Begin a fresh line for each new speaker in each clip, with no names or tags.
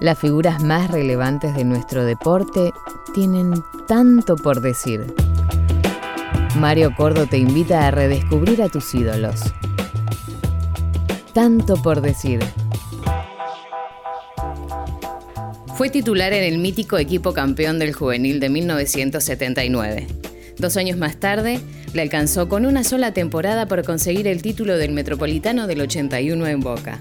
Las figuras más relevantes de nuestro deporte tienen tanto por decir. Mario Cordo te invita a redescubrir a tus ídolos. Tanto por decir. Fue titular en el mítico equipo campeón del juvenil de 1979. Dos años más tarde, le alcanzó con una sola temporada por conseguir el título del Metropolitano del 81 en Boca.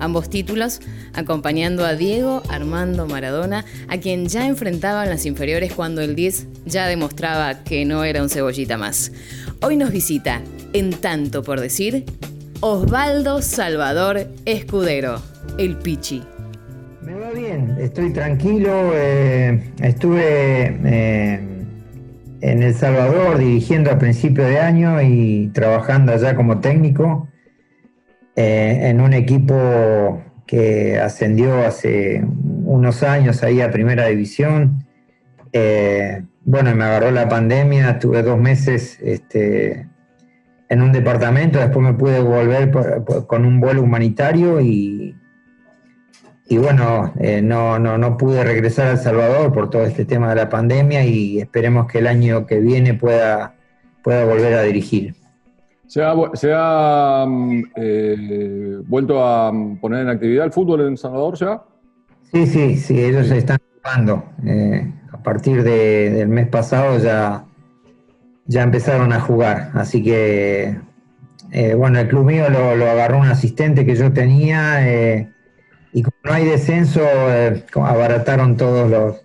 Ambos títulos acompañando a Diego Armando Maradona, a quien ya enfrentaba en las inferiores cuando el 10 ya demostraba que no era un cebollita más. Hoy nos visita, en tanto por decir, Osvaldo Salvador Escudero, el Pichi.
Me va bien, estoy tranquilo. Eh, estuve eh, en El Salvador dirigiendo a principio de año y trabajando allá como técnico eh, en un equipo que ascendió hace unos años ahí a Primera División. bueno, me agarró la pandemia, tuve dos meses este, en un departamento, después me pude volver con un vuelo humanitario y y bueno, eh, no, no, no pude regresar a El Salvador por todo este tema de la pandemia y esperemos que el año que viene pueda, pueda volver a dirigir.
¿Se ha, mm, eh, vuelto a poner en actividad el fútbol en Salvador ya?
Sí, sí, sí, ellos se están jugando. Eh, a partir del mes pasado ya, ya empezaron a jugar. Así que, bueno, el club mío lo, lo, agarró un asistente que yo tenía y como no hay descenso, eh, abarataron todos los,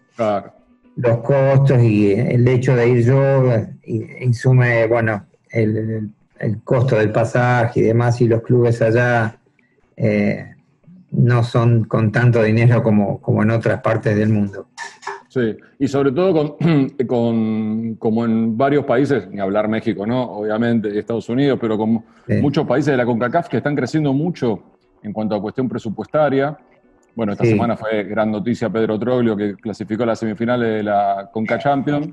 los costos y el hecho de ir yo eh, insume, bueno, el, costo del pasaje y demás, y los clubes allá eh, no son con tanto dinero como, como en otras partes del mundo.
Sí, y sobre todo con, con, como en varios países, ni hablar México, ¿no? Obviamente, Estados Unidos, pero con muchos países de la CONCACAF que están creciendo mucho en cuanto a cuestión presupuestaria. Bueno, esta semana fue gran noticia Pedro Troglio, que clasificó a las semifinales de la Conca Champions.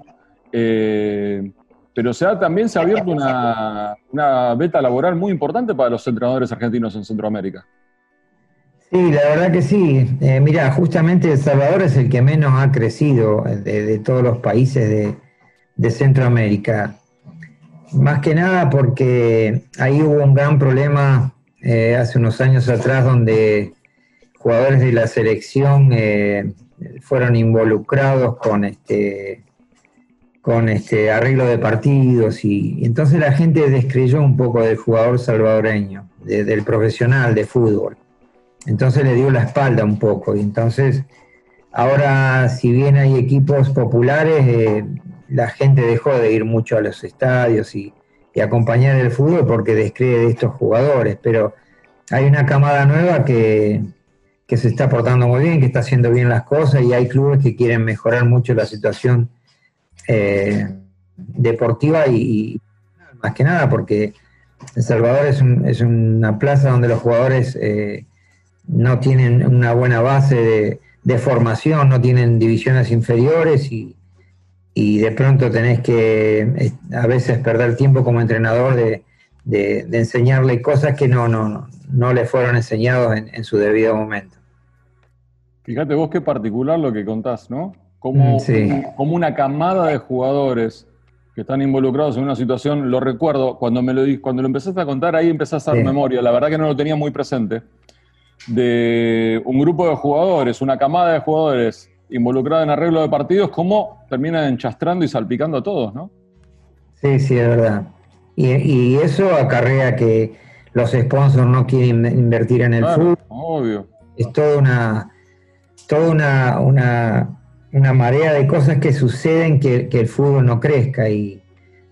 Eh, pero se ha, también se ha abierto una, una, beta laboral muy importante para los entrenadores argentinos en Centroamérica.
Sí, la verdad que sí. Eh, mira, justamente El Salvador es el que menos ha crecido de, todos los países de, de, Centroamérica. Más que nada porque ahí hubo un gran problema eh, hace unos años atrás donde jugadores de la selección eh, fueron involucrados con este con este arreglo de partidos y, entonces la gente descreyó un poco del jugador salvadoreño, del profesional de fútbol. Entonces le dio la espalda un poco y entonces ahora si bien hay equipos populares, eh, la gente dejó de ir mucho a los estadios y, y acompañar el fútbol porque descree de estos jugadores, pero hay una camada nueva que, se está portando muy bien, que está haciendo bien las cosas y hay clubes que quieren mejorar mucho la situación eh, deportiva y, más que nada porque El Salvador es, una plaza donde los jugadores eh, no tienen una buena base de, formación, no tienen divisiones inferiores y, de pronto tenés que a veces perder tiempo como entrenador de, enseñarle cosas que no, no, no le fueron enseñados en, su debido momento.
Fíjate vos qué particular lo que contás, ¿no? Como, mm, como una camada de jugadores que están involucrados en una situación, lo recuerdo, cuando me lo, cuando lo empezaste a contar, ahí empezaste a hacer memoria, la verdad que no lo tenía muy presente, de un grupo de jugadores, una camada de jugadores involucrada en arreglo de partidos, cómo terminan enchastrando y salpicando a todos, ¿no?
Sí, sí, es verdad. Y, eso acarrea que los sponsors no quieren invertir en el fútbol.
Obvio.
Es toda una, toda una, una, marea de cosas que suceden que, el fútbol no crezca. Y,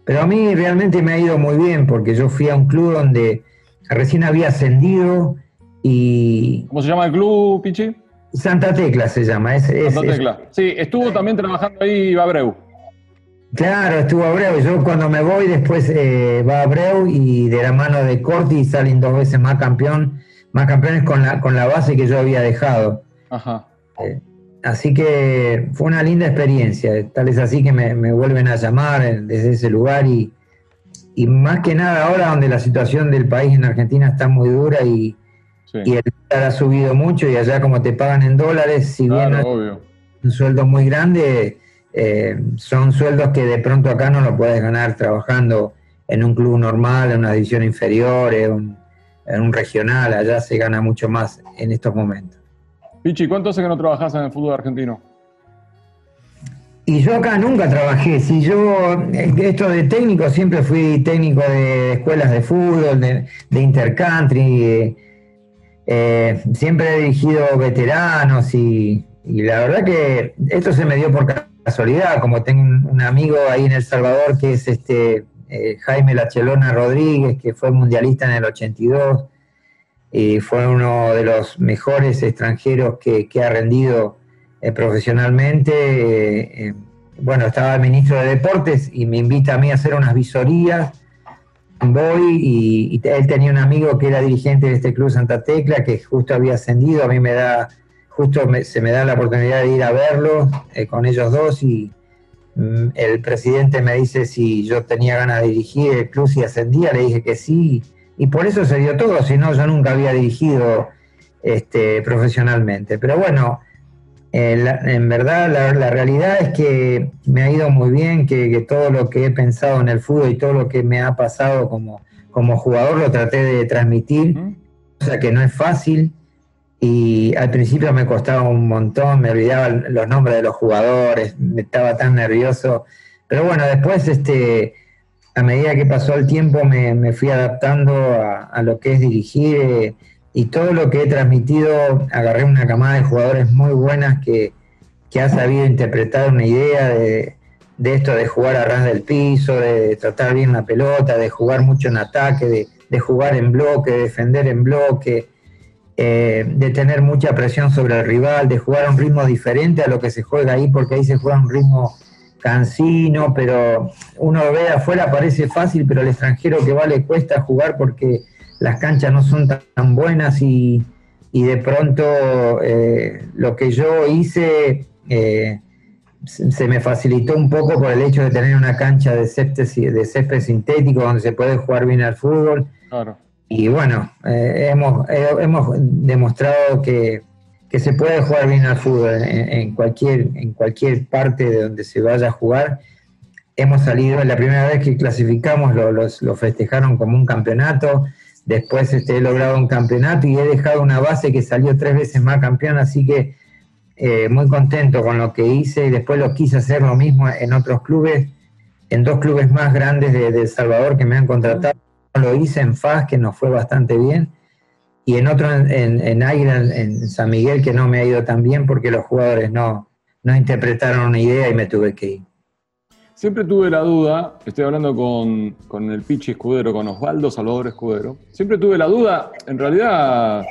pero a mí realmente me ha ido muy bien porque yo fui a un club donde recién había ascendido y...
¿Cómo se llama el club, Pichi?
Santa Tecla se llama. Es,
Santa Tecla. Sí, estuvo también trabajando ahí Abreu.
Claro, estuvo Abreu. Yo cuando me voy después eh, va Abreu y de la mano de Corti salen dos veces más campeón, más campeones con la, con la base que yo había dejado. Ajá. Eh, así que fue una linda experiencia. Tal es así que me, vuelven a llamar desde ese lugar y, y, más que nada ahora donde la situación del país en Argentina está muy dura y, y el dólar ha subido mucho y allá como te pagan en dólares, si bien un sueldo muy grande, eh, son sueldos que de pronto acá no lo puedes ganar trabajando en un club normal, en una división inferior, en un, en un regional, allá se gana mucho más en estos momentos.
Pichi, ¿cuánto hace que no trabajas en el fútbol argentino?
Y yo acá nunca trabajé. Si yo, esto de técnico, siempre fui técnico de escuelas de fútbol, de, intercountry. Eh, eh, siempre he dirigido veteranos y, la verdad que esto se me dio por casualidad. Como tengo un, amigo ahí en El Salvador que es este eh, Jaime Lachelona Rodríguez, que fue mundialista en el 82 y fue uno de los mejores extranjeros que, que ha rendido eh, profesionalmente. Eh, eh, bueno, estaba el ministro de Deportes y me invita a mí a hacer unas visorías. Voy y, él tenía un amigo que era dirigente de este club Santa Tecla, que justo había ascendido. A mí me da, justo se me da la oportunidad de ir a verlo con ellos dos y mm, el presidente me dice si yo tenía ganas de dirigir el club si ascendía. Le dije que sí y por eso se dio todo, si no yo nunca había dirigido este, profesionalmente. Pero bueno, eh, en verdad, la, realidad es que me ha ido muy bien, que, todo lo que he pensado en el fútbol y todo lo que me ha pasado como, como jugador lo traté de transmitir, o sea que no es fácil. Y al principio me costaba un montón, me olvidaba los nombres de los jugadores, me estaba tan nervioso. Pero bueno, después, este, a medida que pasó el tiempo, me, fui adaptando a, lo que es dirigir. Eh, y todo lo que he transmitido, agarré una camada de jugadores muy buenas que, que ha sabido interpretar una idea de, esto de jugar a ras del piso, de tratar bien la pelota, de jugar mucho en ataque, de, jugar en bloque, de defender en bloque, eh, de tener mucha presión sobre el rival, de jugar a un ritmo diferente a lo que se juega ahí, porque ahí se juega un ritmo cansino, pero uno ve afuera parece fácil, pero al extranjero que va le cuesta jugar porque las canchas no son tan, buenas y, de pronto eh, lo que yo hice eh, se me facilitó un poco por el hecho de tener una cancha de césped, de césped sintético donde se puede jugar bien al fútbol. Y bueno, eh, hemos, hemos demostrado que, se puede jugar bien al fútbol en, cualquier, en cualquier parte de donde se vaya a jugar. Hemos salido, la primera vez que clasificamos lo, lo festejaron como un campeonato Después este, he logrado un campeonato y he dejado una base que salió tres veces más campeón, así que eh, muy contento con lo que hice y después lo quise hacer lo mismo en otros clubes, en dos clubes más grandes de, El Salvador que me han contratado. Lo hice en FAS, que nos fue bastante bien, y en otro en, en, en San Miguel, que no me ha ido tan bien porque los jugadores no, no interpretaron una idea y me tuve que ir.
Siempre tuve la duda, estoy hablando con, el Pichi Escudero, con Osvaldo Salvador Escudero, siempre tuve la duda, en realidad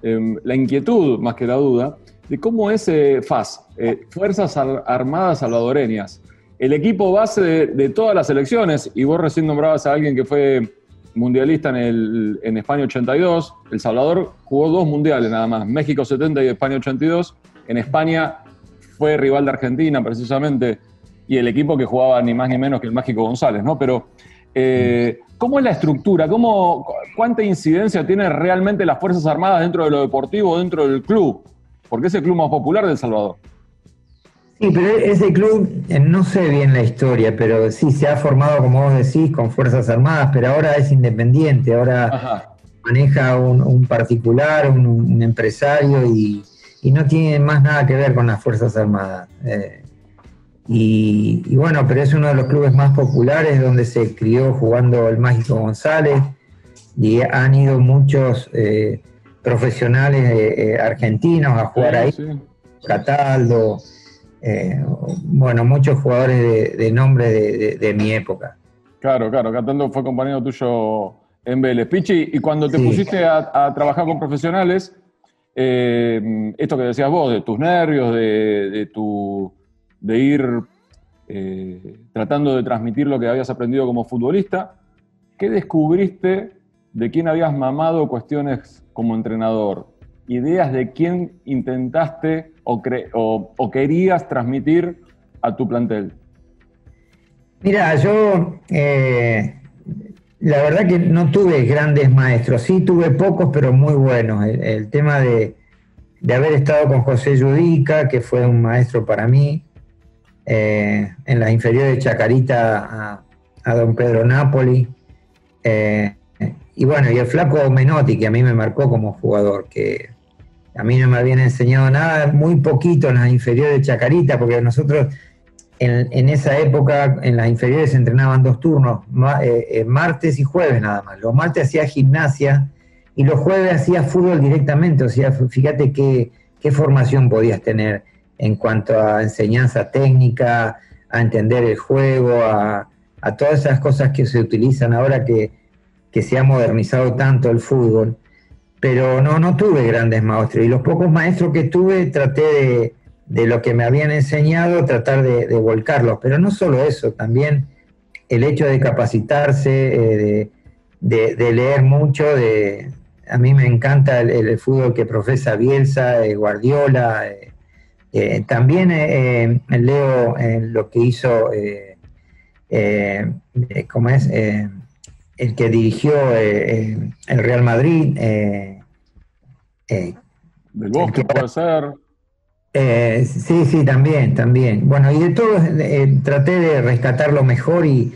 em, la inquietud más que la duda, de cómo es eh, FAS, eh, Fuerzas Armadas Salvadoreñas, el equipo base de, todas las elecciones, y vos recién nombrabas a alguien que fue mundialista en, el, en España 82, El Salvador jugó dos mundiales nada más, México 70 y España 82, en España fue rival de Argentina precisamente y el equipo que jugaba ni más ni menos que el Mágico González, ¿no? Pero, eh, ¿cómo es la estructura? ¿Cómo, ¿Cuánta incidencia tienen realmente las Fuerzas Armadas dentro de lo deportivo, dentro del club? Porque es el club más popular de El Salvador.
Sí, pero ese club, eh, no sé bien la historia, pero sí se ha formado, como vos decís, con Fuerzas Armadas, pero ahora es independiente, ahora maneja un, particular, un, empresario y, no tiene más nada que ver con las Fuerzas Armadas. Eh, y, bueno, pero es uno de los clubes más populares donde se crió jugando el Mágico González y han ido muchos eh, profesionales eh, eh, argentinos a jugar ahí, Cataldo, bueno, muchos jugadores de, nombre de, mi época.
Claro, claro, Cataldo fue compañero tuyo en Vélez. Pichi, y cuando te pusiste a, trabajar con profesionales, esto que decías vos, de tus nervios, de tu de ir eh, tratando de transmitir lo que habías aprendido como futbolista. ¿Qué descubriste de quién habías mamado cuestiones como entrenador? Ideas de quién intentaste o, o, querías transmitir a tu plantel.
Mira, yo, eh, la verdad que no tuve grandes maestros, sí tuve pocos, pero muy buenos. El, tema de, haber estado con José Yudica, que fue un maestro para mí, eh, en las inferiores de Chacarita a, don Pedro Napoli. Eh, y bueno, y el flaco Menotti, que a mí me marcó como jugador, que a mí no me habían enseñado nada, muy poquito en las inferiores de Chacarita, porque nosotros en, esa época en las inferiores se entrenaban dos turnos, eh, eh, martes y jueves nada más. Los martes hacía gimnasia y los jueves hacía fútbol directamente, o sea, fíjate qué, qué formación podías tener en cuanto a enseñanza técnica, a entender el juego, a, a todas esas cosas que se utilizan ahora que, que se ha modernizado tanto el fútbol. Pero no, no tuve grandes maestros y los pocos maestros que tuve traté de de lo que me habían enseñado, tratar de, volcarlos. Pero no solo eso, también el hecho de capacitarse, eh, de, leer mucho, de, a mí me encanta el, fútbol que profesa Bielsa, eh, Guardiola. Eh, también leo lo que hizo, ¿cómo es? el que dirigió el Real Madrid.
Del Bosque puede ser.
Eh, sí, sí, también, también. Bueno, y de todo eh, traté de rescatar lo mejor y,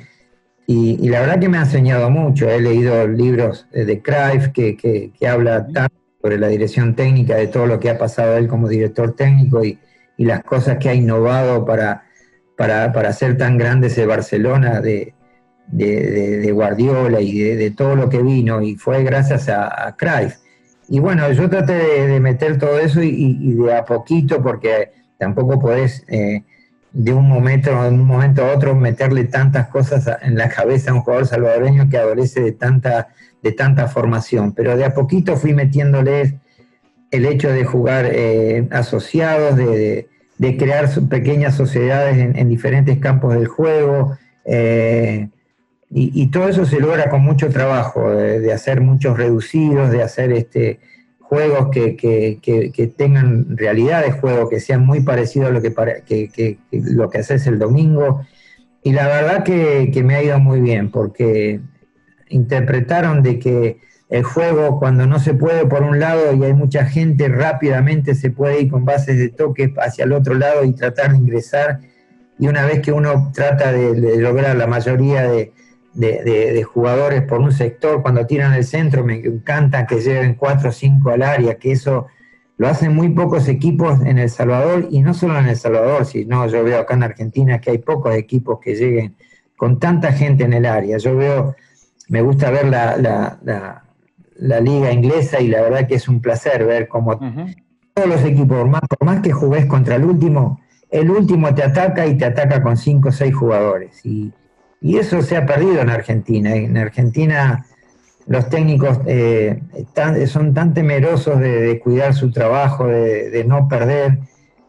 y, la verdad que me ha enseñado mucho. He leído libros de Cruyff que, que, habla tanto sobre la dirección técnica, de todo lo que ha pasado él como director técnico y, y las cosas que ha innovado para, para, para hacer tan grande ese Barcelona de, de, Guardiola y de, todo lo que vino. Y fue gracias a, a Cruyff. Y bueno, yo traté de, meter todo eso y, de a poquito, porque tampoco podés eh, de un momento, de un momento a otro meterle tantas cosas en la cabeza a un jugador salvadoreño que adolece de tanta, de tanta formación. Pero de a poquito fui metiéndole el hecho de jugar eh, asociados, de, crear pequeñas sociedades en, diferentes campos del juego. Eh, y, todo eso se logra con mucho trabajo, de, hacer muchos reducidos, de hacer este, juegos que, tengan realidad de juego, que sean muy parecidos a lo que, que, lo que haces el domingo. Y la verdad que, me ha ido muy bien, porque interpretaron de que el juego cuando no se puede por un lado y hay mucha gente, rápidamente se puede ir con bases de toque hacia el otro lado y tratar de ingresar. Y una vez que uno trata de lograr la mayoría de, de, jugadores por un sector, cuando tiran el centro, me encanta que lleguen cuatro o cinco al área, que eso lo hacen muy pocos equipos en El Salvador, y no solo en El Salvador, sino yo veo acá en Argentina que hay pocos equipos que lleguen con tanta gente en el área. Yo veo, me gusta ver la, la, liga inglesa y la verdad que es un placer ver cómo todos los equipos, por más, por más que jugues contra el último, el último te ataca y te ataca con cinco o seis jugadores. Y, y eso se ha perdido en Argentina. En Argentina los técnicos eh, son tan temerosos de, cuidar su trabajo, de, no perder,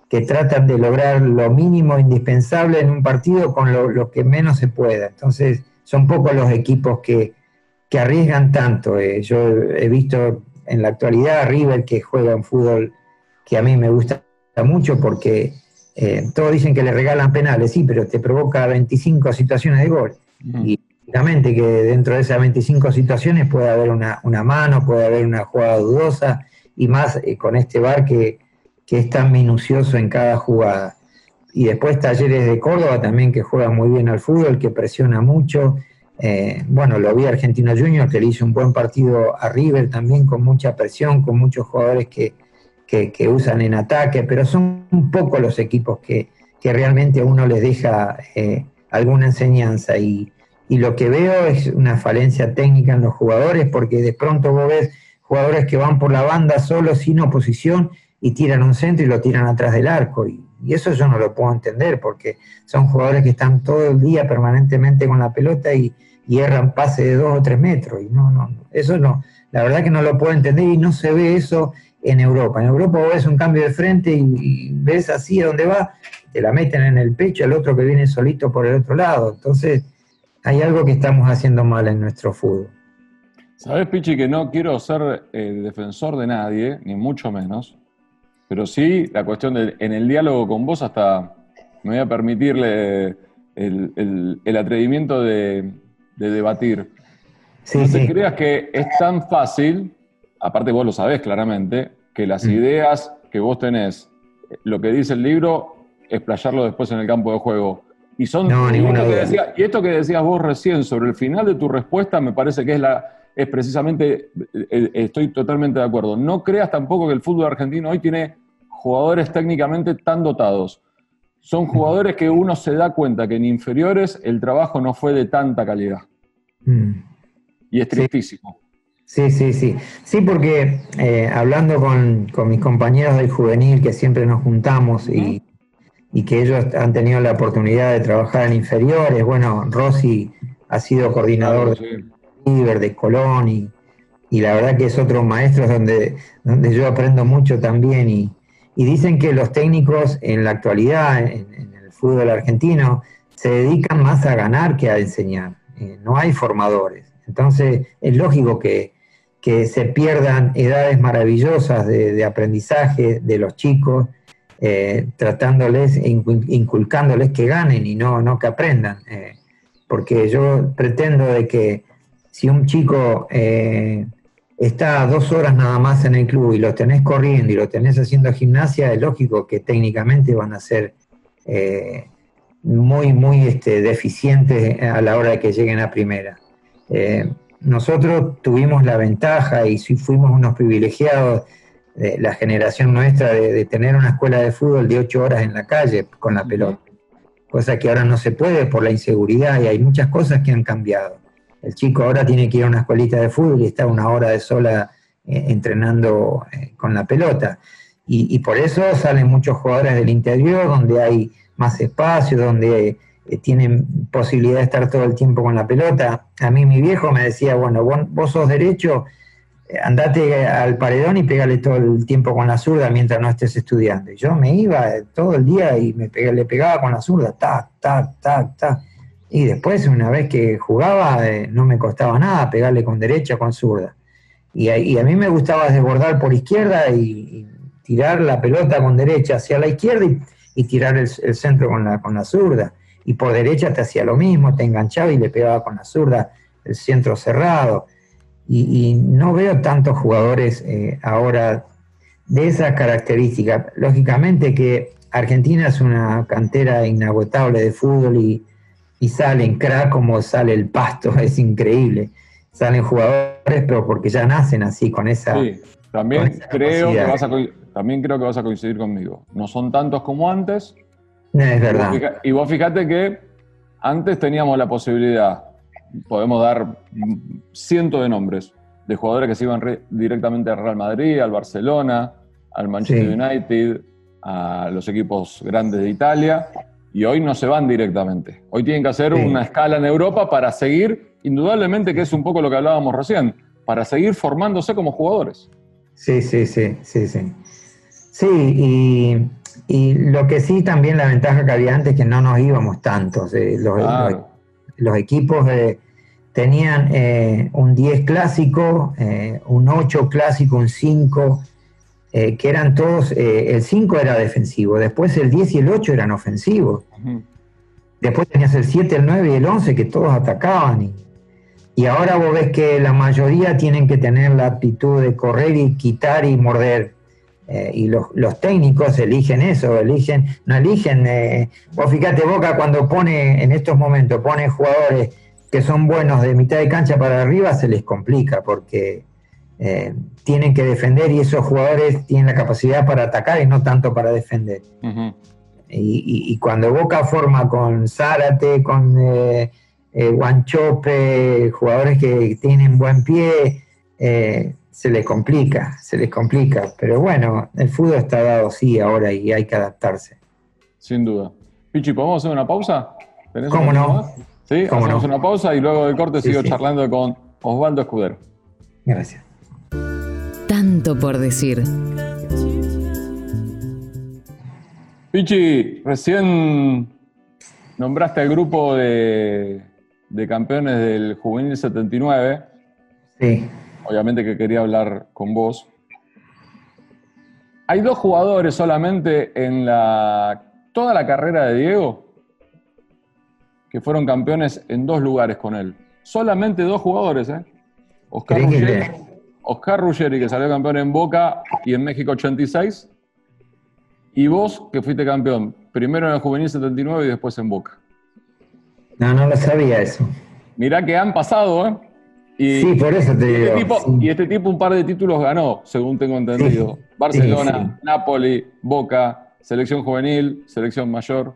que tratan de lograr lo mínimo indispensable en un partido con lo, que menos se pueda. Entonces, son pocos los equipos que, arriesgan tanto. Eh. yo he visto en la actualidad a River que juega un fútbol que a mí me gusta mucho porque eh, todos dicen que le regalan penales, sí, pero te provoca 25 situaciones de gol. Y obviamente que dentro de esas 25 situaciones puede haber una, mano, puede haber una jugada dudosa, y más eh, con este bar que, es tan minucioso en cada jugada. Y después Talleres de Córdoba también que juega muy bien al fútbol, que presiona mucho. Eh, bueno, lo vi Argentino Junior, que le hizo un buen partido a River también con mucha presión, con muchos jugadores que, que, usan en ataque, pero son un poco los equipos que, realmente a uno les deja eh, alguna enseñanza. Y, lo que veo es una falencia técnica en los jugadores, porque de pronto vos ves jugadores que van por la banda solo, sin oposición, y tiran un centro y lo tiran atrás del arco. Y, eso yo no lo puedo entender, porque son jugadores que están todo el día permanentemente con la pelota y, y erran pase de dos o tres metros. Y no, no, eso no, la verdad que no lo puedo entender y no se ve eso en Europa. En Europa vos ves un cambio de frente y, ves así a dónde va, te la meten en el pecho al otro que viene solito por el otro lado. Entonces, hay algo que estamos haciendo mal en nuestro fútbol.
Sabes, Pichi, que no quiero ser eh, defensor de nadie, ni mucho menos, pero sí la cuestión de, en el diálogo con vos hasta me voy a permitirle el, atrevimiento de, debatir. no te creas que es tan fácil, aparte vos lo sabés claramente, que las mm. ideas que vos tenés, lo que dice el libro, explayarlo después en el campo de juego. Y son y esto que decías vos recién sobre el final de tu respuesta me parece que es la es precisamente eh, eh, estoy totalmente de acuerdo. No creas tampoco que el fútbol argentino hoy tiene jugadores técnicamente tan dotados. Son jugadores que uno se da cuenta que en inferiores el trabajo no fue de tanta calidad. Mm. Y es tristísimo.
Sí, sí, sí. Sí, porque eh, hablando con, mis compañeros del juvenil, que siempre nos juntamos y, que ellos han tenido la oportunidad de trabajar en inferiores, bueno, Rossi ha sido coordinador de River, de Colón, y, la verdad que es otro maestro donde, donde yo aprendo mucho también. Y, dicen que los técnicos en la actualidad, en, el fútbol argentino, se dedican más a ganar que a enseñar. Eh, no hay formadores. Entonces, es lógico que, se pierdan edades maravillosas de, aprendizaje de los chicos, eh, tratándoles e inculcándoles que ganen y no, no que aprendan. Eh, porque yo pretendo de que si un chico eh, está dos horas nada más en el club y lo tenés corriendo y lo tenés haciendo gimnasia, es lógico que técnicamente van a ser muy, muy este, deficientes a la hora de que lleguen a primera. Nosotros tuvimos la ventaja y fuimos unos privilegiados, de la generación nuestra, de, tener una escuela de fútbol de ocho horas en la calle con la pelota, cosa que ahora no se puede por la inseguridad y hay muchas cosas que han cambiado. El chico ahora tiene que ir a una escuelita de fútbol y está una hora de sola eh, entrenando eh, con la pelota. y, por eso salen muchos jugadores del interior, donde hay más espacio, donde eh, tienen posibilidad de estar todo el tiempo con la pelota. A mí mi viejo me decía, bueno, vos, sos derecho, eh, andate al paredón y pégale todo el tiempo con la zurda mientras no estés estudiando. Y yo me iba eh, todo el día y me le pegaba con la zurda, tac, tac, tac, tac. Y después, una vez que jugaba, no me costaba nada pegarle con derecha, con zurda. Y a, mí me gustaba desbordar por izquierda y, tirar la pelota con derecha hacia la izquierda y, tirar el, centro con la, con la zurda y por derecha te hacía lo mismo, te enganchaba y le pegaba con la zurda el centro cerrado. Y, no veo tantos jugadores eh, ahora de esa característica. Lógicamente que Argentina es una cantera inagotable de fútbol y, y salen crack como sale el pasto, es increíble. Salen jugadores, pero porque ya nacen así, con esa. Sí,
también, creo que vas a, también creo que vas a coincidir conmigo. No son tantos como antes,
es verdad.
Y vos fíjate que antes teníamos la posibilidad, podemos dar cientos de nombres, de jugadores que se iban directamente al Real Madrid, al Barcelona, al Manchester United, a los equipos grandes de Italia, y hoy no se van directamente. Hoy tienen que hacer una escala en Europa para seguir, indudablemente que es un poco lo que hablábamos recién, para seguir formándose como jugadores.
Sí, sí, sí, sí, sí. Sí, y y lo que sí también la ventaja que había antes es que no nos íbamos tantos. Eh, los, equipos eh, tenían eh, un 10 clásico, un 8 clásico, un 5, que eran todos, el 5 era defensivo, después el 10 y el 8 eran ofensivos. Después tenías el 7, el 9 y el 11 que todos atacaban. Y, y ahora vos ves que la mayoría tienen que tener la actitud de correr y quitar y morder eh, y los, técnicos eligen eso, eligen, no eligen, eh, vos fíjate Boca cuando pone en estos momentos, pone jugadores que son buenos de mitad de cancha para arriba, se les complica porque eh, tienen que defender y esos jugadores tienen la capacidad para atacar y no tanto para defender. y, cuando Boca forma con Zárate, con Guanchope, jugadores que tienen buen pie, se le complica, se les complica. Pero bueno, el fútbol está dado así ahora y hay que adaptarse.
Sin duda. Pichi, ¿podemos hacer una pausa?
¿Cómo no?
Sí, hacemos una pausa y luego del corte sigo charlando con Osvaldo Escudero.
Gracias.
Tanto por decir.
Pichi, recién nombraste al grupo de, de campeones del Juvenil 79.
Sí
obviamente que quería hablar con vos. Hay dos jugadores solamente en la, toda la carrera de Diego que fueron campeones en dos lugares con él. Solamente dos jugadores, ¿eh? Oscar Ruggeri, Oscar Ruggeri, que salió campeón en Boca y en México 86. Y vos, que fuiste campeón, primero en el Juvenil 79 y después en Boca.
No, no lo sabía eso.
Mirá que han pasado, ¿eh?
Y, sí, por eso te
este
digo.
Y este tipo un par de títulos ganó, según tengo entendido. Barcelona, Napoli, Boca, selección juvenil, selección mayor.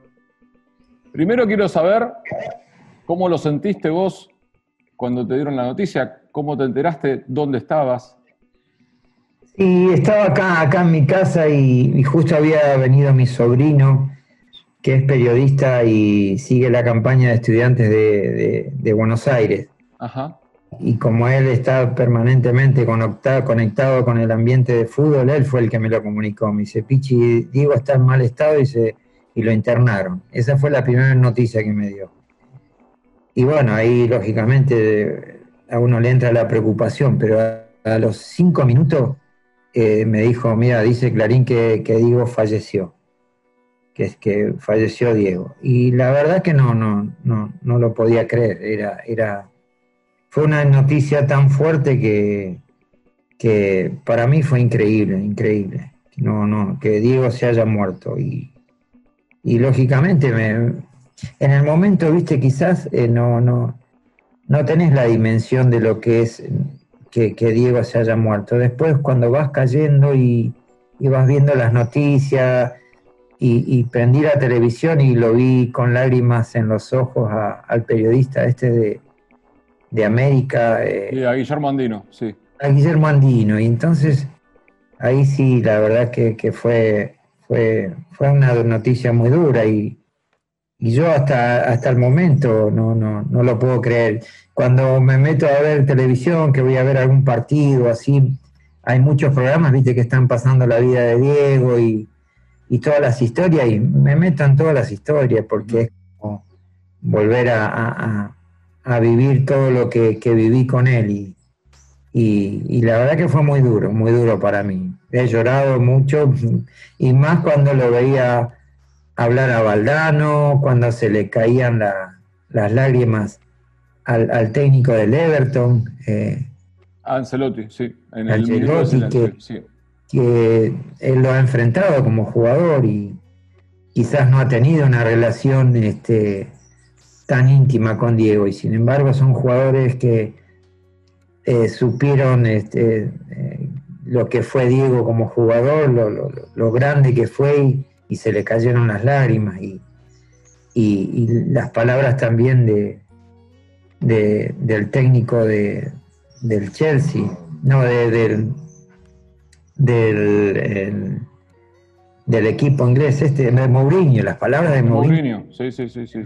Primero quiero saber cómo lo sentiste vos cuando te dieron la noticia, cómo te enteraste, dónde estabas.
Sí, estaba acá, acá en mi casa y, justo había venido mi sobrino, que es periodista y sigue la campaña de estudiantes de, Buenos Aires. Y como él está permanentemente conectado, con el ambiente de fútbol, él fue el que me lo comunicó. Me dice, Pichi, Diego está en mal estado y, se, y lo internaron. Esa fue la primera noticia que me dio. Y bueno, ahí lógicamente a uno le entra la preocupación, pero a los cinco minutos eh, me dijo, mira, dice Clarín que, Diego falleció, que es que falleció Diego. Y la verdad que no, no, no, no lo podía creer, era, era, fue una noticia tan fuerte que, que para mí fue increíble, increíble. No, no, que Diego se haya muerto. Y, lógicamente me, en el momento, viste, quizás eh, no, no, no tenés la dimensión de lo que es que, Diego se haya muerto. Después cuando vas cayendo y, vas viendo las noticias y, prendí la televisión y lo vi con lágrimas en los ojos al periodista este de, América.
Eh, a Guillermo Andino, sí.
A Guillermo Andino. Y entonces ahí sí, la verdad que, fue, fue, fue una noticia muy dura y, y yo hasta, hasta el momento no, no, no lo puedo creer cuando me meto a ver televisión, que voy a ver algún partido, así, hay muchos programas, viste, que están pasando la vida de Diego y, todas las historias, y me meto en todas las historias, porque es como volver a, vivir todo lo que, viví con él. Y, y, la verdad que fue muy duro, muy duro para mí. He llorado mucho, y más cuando lo veía hablar a Valdano, cuando se le caían las lágrimas al, técnico del Everton.
Eh, Ancelotti, sí.
En Ancelotti, que, que él lo ha enfrentado como jugador y quizás no ha tenido una relación este, tan íntima con Diego. Y sin embargo son jugadores que eh, supieron este, eh, lo que fue Diego como jugador, lo, grande que fue y, se le cayeron las lágrimas y, y las palabras también de, del técnico de, del Chelsea, no, del, del, del equipo inglés, este, de Mourinho, las palabras de Mourinho.
sí, sí, sí. sí,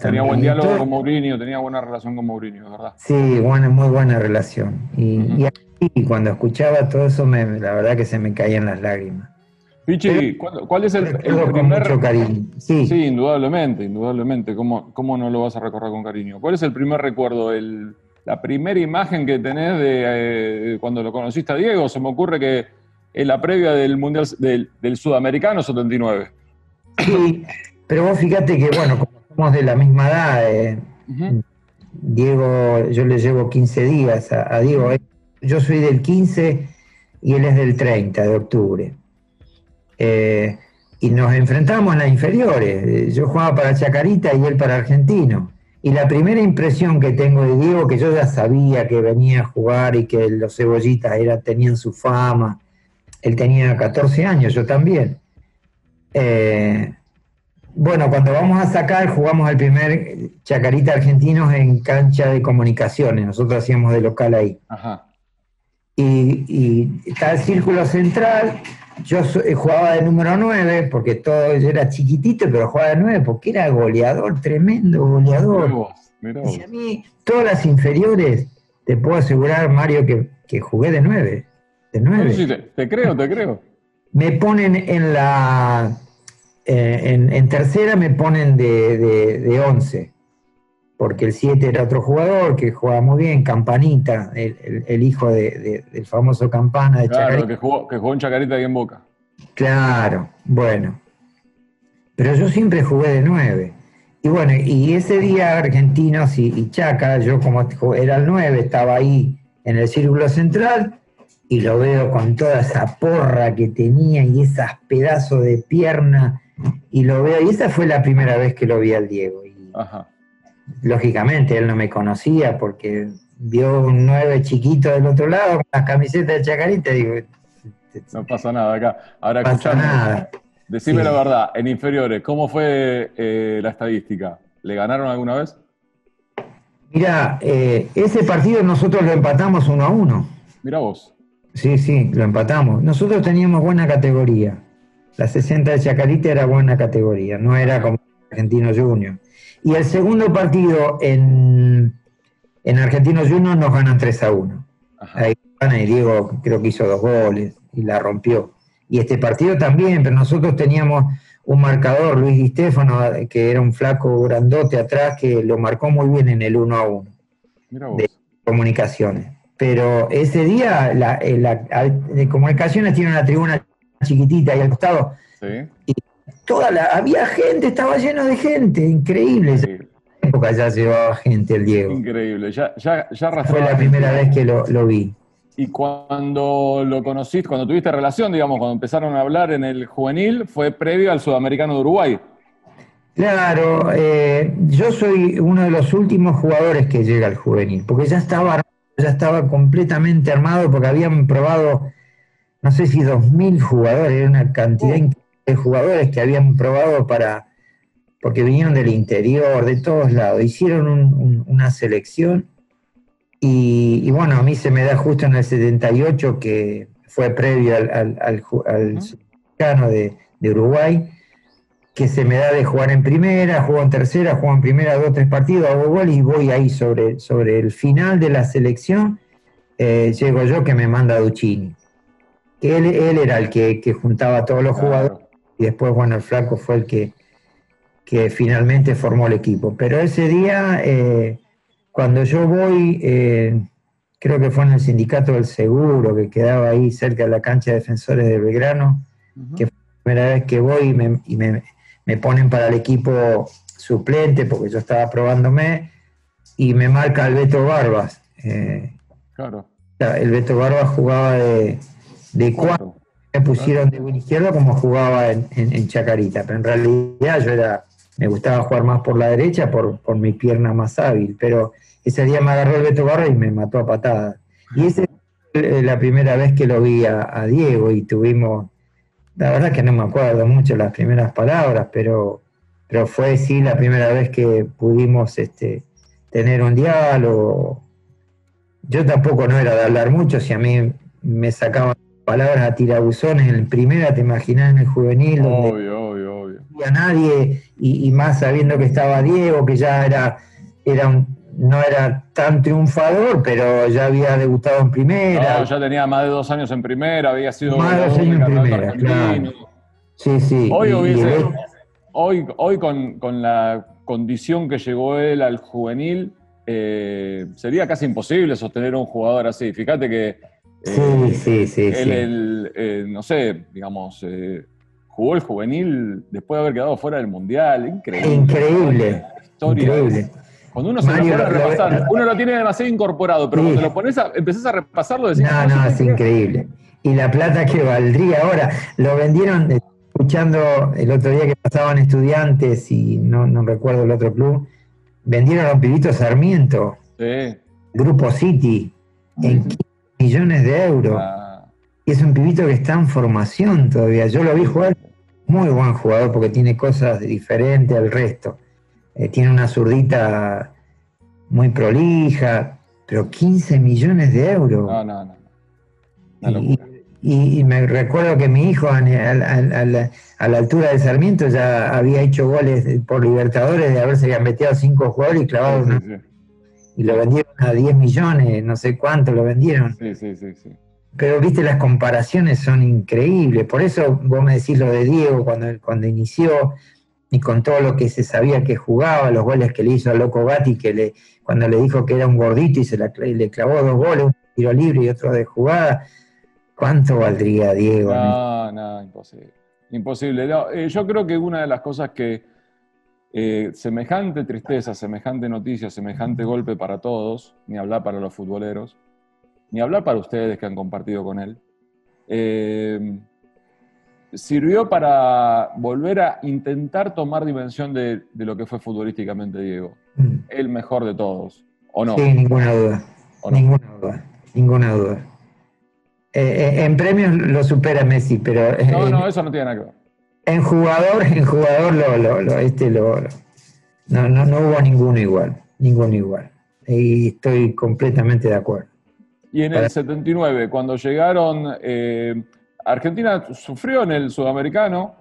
tenía, buen diálogo con Mourinho, tenía buena relación con Mourinho, ¿verdad?
Sí, buena, muy buena relación. Y, y, cuando escuchaba todo eso, me, la verdad que se me caían las lágrimas.
Pichi, ¿cuál, es el, primer... cariño. Sí. indudablemente, indudablemente. ¿Cómo, ¿Cómo, no lo vas a recordar con cariño? ¿Cuál es el primer recuerdo, el, la primera imagen que tenés de eh, cuando lo conociste a Diego? Se me ocurre que en la previa del Mundial del, Sudamericano 79.
Sí, pero vos fíjate que, bueno, como somos de la misma edad, eh, Diego, yo le llevo 15 días a, a Diego. Yo soy del 15 y él es del 30 de octubre. Eh, y nos enfrentamos en las inferiores. Yo jugaba para Chacarita y él para Argentino. Y la primera impresión que tengo de Diego, que yo ya sabía que venía a jugar y que los cebollitas era, tenían su fama, él tenía 14 años, yo también. Eh, bueno, cuando vamos a sacar, jugamos al primer Chacarita Argentinos en cancha de comunicaciones, nosotros hacíamos de local ahí. Y, y está el círculo central, yo eh, jugaba de número 9 porque todo yo era chiquitito, pero jugaba de 9 porque era goleador, tremendo goleador. Y a mí, todas las inferiores, te puedo asegurar, Mario, que, jugué de 9. De 9.
te, creo, te creo.
Me ponen en la. Eh, en, tercera me ponen de, de 11 porque el 7 era otro jugador que jugaba muy bien, Campanita, el, hijo del famoso Campana de
claro, Que jugó, que jugó en Chacarita y en Boca.
Claro, bueno. Pero yo siempre jugué de 9. Y bueno, y ese día Argentinos y, Chaca, yo como era el 9, estaba ahí en el círculo central y lo veo con toda esa porra que tenía y esos pedazos de pierna y lo veo, y esa fue la primera vez que lo vi al Diego. Y, Lógicamente, él no me conocía porque vio un nueve chiquito del otro lado con las camisetas de Chacarita digo...
No pasa nada acá. Ahora
pasa nada.
Decime la verdad, en inferiores, ¿cómo fue eh, la estadística? ¿Le ganaron alguna vez?
Mira, eh, ese partido nosotros lo empatamos uno a uno.
Mira vos.
Sí, sí, lo empatamos. Nosotros teníamos buena categoría. La 60 de Chacarita era buena categoría, no era como Argentino Junior. Y el segundo partido en, en Argentino Junior nos ganan 3 a 1. Ahí y Diego creo que hizo dos goles y la rompió. Y este partido también, pero nosotros teníamos un marcador, Luis Di Stefano, que era un flaco grandote atrás, que lo marcó muy bien en el 1 a 1 de comunicaciones. Pero ese día, la, la, comunicaciones tiene una tribuna chiquitita ahí al costado. Y toda la, había gente, estaba lleno de gente, increíble. En esa época ya llevaba gente el Diego.
Increíble, ya, ya,
Fue la primera vez que lo, vi.
Y cuando lo conociste, cuando tuviste relación, digamos, cuando empezaron a hablar en el juvenil, fue previo al Sudamericano de Uruguay.
Claro, eh, yo soy uno de los últimos jugadores que llega al juvenil, porque ya estaba, ya estaba completamente armado, porque habían probado no sé si 2.000 jugadores, era una cantidad de jugadores que habían probado para, porque vinieron del interior, de todos lados, hicieron una selección y, bueno, a mí se me da justo en el 78, que fue previo al, al, al, de, Uruguay, que se me da de jugar en primera, juego en tercera, juego en primera dos, tres partidos, hago gol y voy ahí sobre, sobre el final de la selección, eh, llego yo que me manda Duchini. Él, era el que, juntaba a todos los jugadores y después, bueno, el flaco fue el que, que finalmente formó el equipo. Pero ese día, eh, cuando yo voy, eh, creo que fue en el sindicato del seguro, que quedaba ahí cerca de la cancha de defensores de Belgrano, que fue la primera vez que voy y, me, ponen para el equipo suplente, porque yo estaba probándome, y me marca el Beto Barbas. Eh, claro. El Beto Barbas jugaba de, de cuándo me pusieron de buen izquierdo como jugaba en, Chacarita, pero en realidad yo era, me gustaba jugar más por la derecha por, por mi pierna más hábil, pero ese día me agarró el Beto Barra y me mató a patadas. Y esa es la primera vez que lo vi a, Diego y tuvimos, la verdad que no me acuerdo mucho las primeras palabras, pero, pero fue sí la primera vez que pudimos este, tener un diálogo. Yo tampoco no era de hablar mucho, si a mí me sacaban palabras a tirabuzones en primera, te imaginas en el juvenil,
obvio, obvio, obvio.
a nadie, y, más sabiendo que estaba Diego, que ya era, era no era tan triunfador, pero ya había debutado en primera.
ya tenía más de dos años en primera, había sido
más de dos años en primera, claro. Sí, sí.
Hoy, hoy, hoy con, con, la condición que llegó él al juvenil, eh, sería casi imposible sostener un jugador así. Fíjate que
Sí, eh, sí, sí.
Él, eh, no sé, digamos, eh, jugó el juvenil después de haber quedado fuera del Mundial. Increíble.
Increíble. Increíble.
Cuando uno se lo pone a repasar, uno lo tiene demasiado incorporado, pero cuando lo pones a, empezás a repasarlo, decís,
No, no, es increíble. Y la plata que valdría ahora, lo vendieron escuchando el otro día que pasaban estudiantes y no, no recuerdo el otro club, vendieron a un pibito Sarmiento, sí. Grupo City, en millones de euros. Ah. Y es un pibito que está en formación todavía. Yo lo vi jugar, muy buen jugador porque tiene cosas diferentes al resto. Eh, tiene una zurdita muy prolija, pero 15 millones de euros.
No, no, no.
Y, me recuerdo que mi hijo a, la, altura de Sarmiento ya había hecho goles por Libertadores de haberse metido cinco jugadores y clavado y lo vendieron a 10 millones, no sé cuánto lo vendieron.
Sí, sí, sí, sí.
Pero viste, las comparaciones son increíbles. Por eso vos me decís lo de Diego cuando, cuando inició y con todo lo que se sabía que jugaba, los goles que le hizo a Loco Gatti, que le, cuando le dijo que era un gordito y se le clavó dos goles, un tiro libre y otro de jugada. ¿Cuánto valdría Diego?
No, no, imposible. Imposible. Eh, yo creo que una de las cosas que, eh, semejante tristeza, semejante noticia, semejante golpe para todos, ni hablar para los futboleros, ni hablar para ustedes que han compartido con él, eh, sirvió para volver a intentar tomar dimensión de, lo que fue futbolísticamente Diego. Mm. El mejor de todos, ¿o no?
Sí, ninguna duda. Ninguna duda. Ninguna duda. Eh, eh, en premios lo supera Messi, pero.
no, no, eso no tiene nada que ver.
En jugador, en jugador lo, lo, este lo, no, no, no hubo ninguno igual, ninguno igual. Y estoy completamente de acuerdo.
Y en el 79, cuando llegaron, eh, Argentina sufrió en el sudamericano,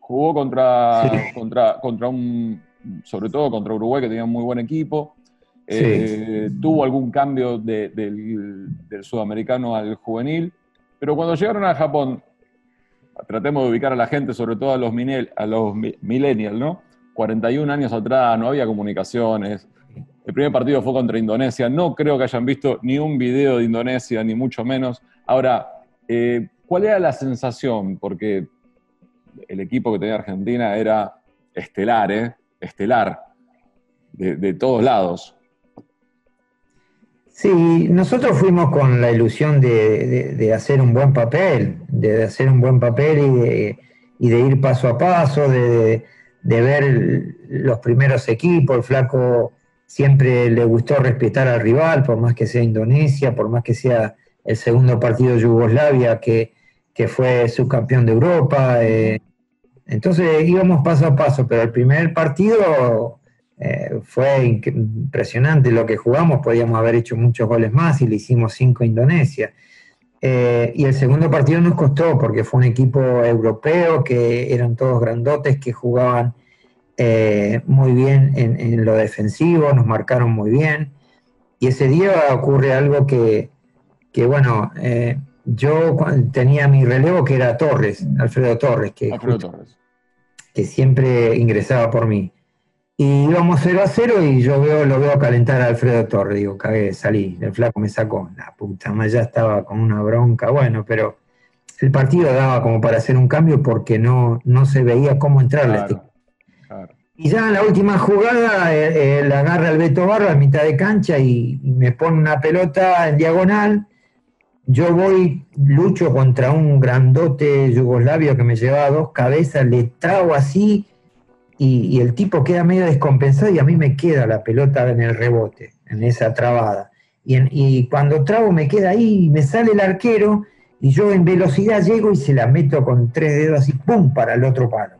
jugó contra, contra, contra un, sobre todo contra Uruguay, que tenía un muy buen equipo. Eh, tuvo algún cambio del, sudamericano al juvenil, pero cuando llegaron a Japón, tratemos de ubicar a la gente, sobre todo a los, a los millennials, ¿no? 41 años atrás, no había comunicaciones. El primer partido fue contra Indonesia. No creo que hayan visto ni un video de Indonesia, ni mucho menos. Ahora, eh, ¿cuál era la sensación? Porque el equipo que tenía Argentina era estelar, ¿eh? Estelar, de, todos lados.
Sí, nosotros fuimos con la ilusión de, hacer un buen papel, de, hacer un buen papel y de, ir paso a paso, de, ver los primeros equipos, el flaco siempre le gustó respetar al rival, por más que sea Indonesia, por más que sea el segundo partido de Yugoslavia, que, fue subcampeón de Europa. Eh, entonces íbamos paso a paso, pero el primer partido eh, fue impresionante lo que jugamos, podíamos haber hecho muchos goles más y le hicimos cinco a Indonesia. Eh, y el segundo partido nos costó porque fue un equipo europeo que eran todos grandotes que jugaban muy bien en, lo defensivo, nos marcaron muy bien. Y ese día ocurre algo que, bueno, eh, yo tenía mi relevo que era Torres, Alfredo Torres, que, que siempre ingresaba por mí. Y íbamos 0 a 0 y yo veo, lo veo calentar a Alfredo Torres. Digo, cagué, salí. El flaco me sacó. La puta más ya estaba con una bronca. Bueno, pero el partido daba como para hacer un cambio porque no, no se veía cómo entrarle. Este y ya en la última jugada eh, eh, la agarra el Beto Barro a mitad de cancha y, me pone una pelota en diagonal. Yo voy, lucho contra un grandote yugoslavio que me llevaba dos cabezas, le trago así y, el tipo queda medio descompensado y a mí me queda la pelota en el rebote, en esa trabada. Y, y cuando trago me queda ahí, me sale el arquero y yo en velocidad llego y se la meto con tres dedos así, ¡pum!, para el otro palo.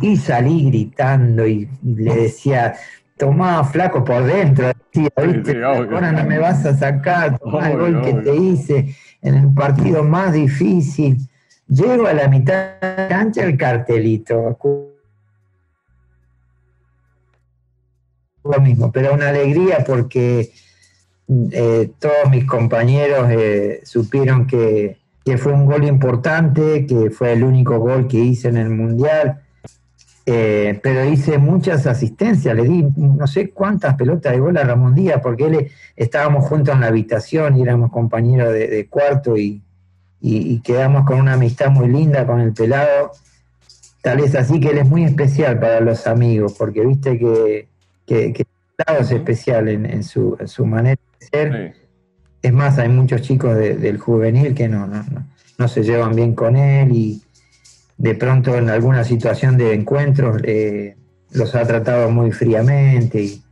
Y salí gritando y, le decía, tomá flaco por dentro, ahora no me vas a sacar, tomá el gol que te hice en el partido más difícil. Llego a la mitad de la cancha el cartelito, lo mismo, pero una alegría porque eh, todos mis compañeros eh, supieron que, fue un gol importante, que fue el único gol que hice en el Mundial, eh, pero hice muchas asistencias, le di no sé cuántas pelotas de gol a Ramón Díaz, porque él estábamos juntos en la habitación y éramos compañeros de, cuarto y, y quedamos con una amistad muy linda con el pelado. Tal es así que él es muy especial para los amigos, porque viste que que, es especial en, su, manera de ser. Es más, hay muchos chicos del juvenil que no, no, se llevan bien con él y de pronto en alguna situación de encuentros eh, los ha tratado muy fríamente. Y,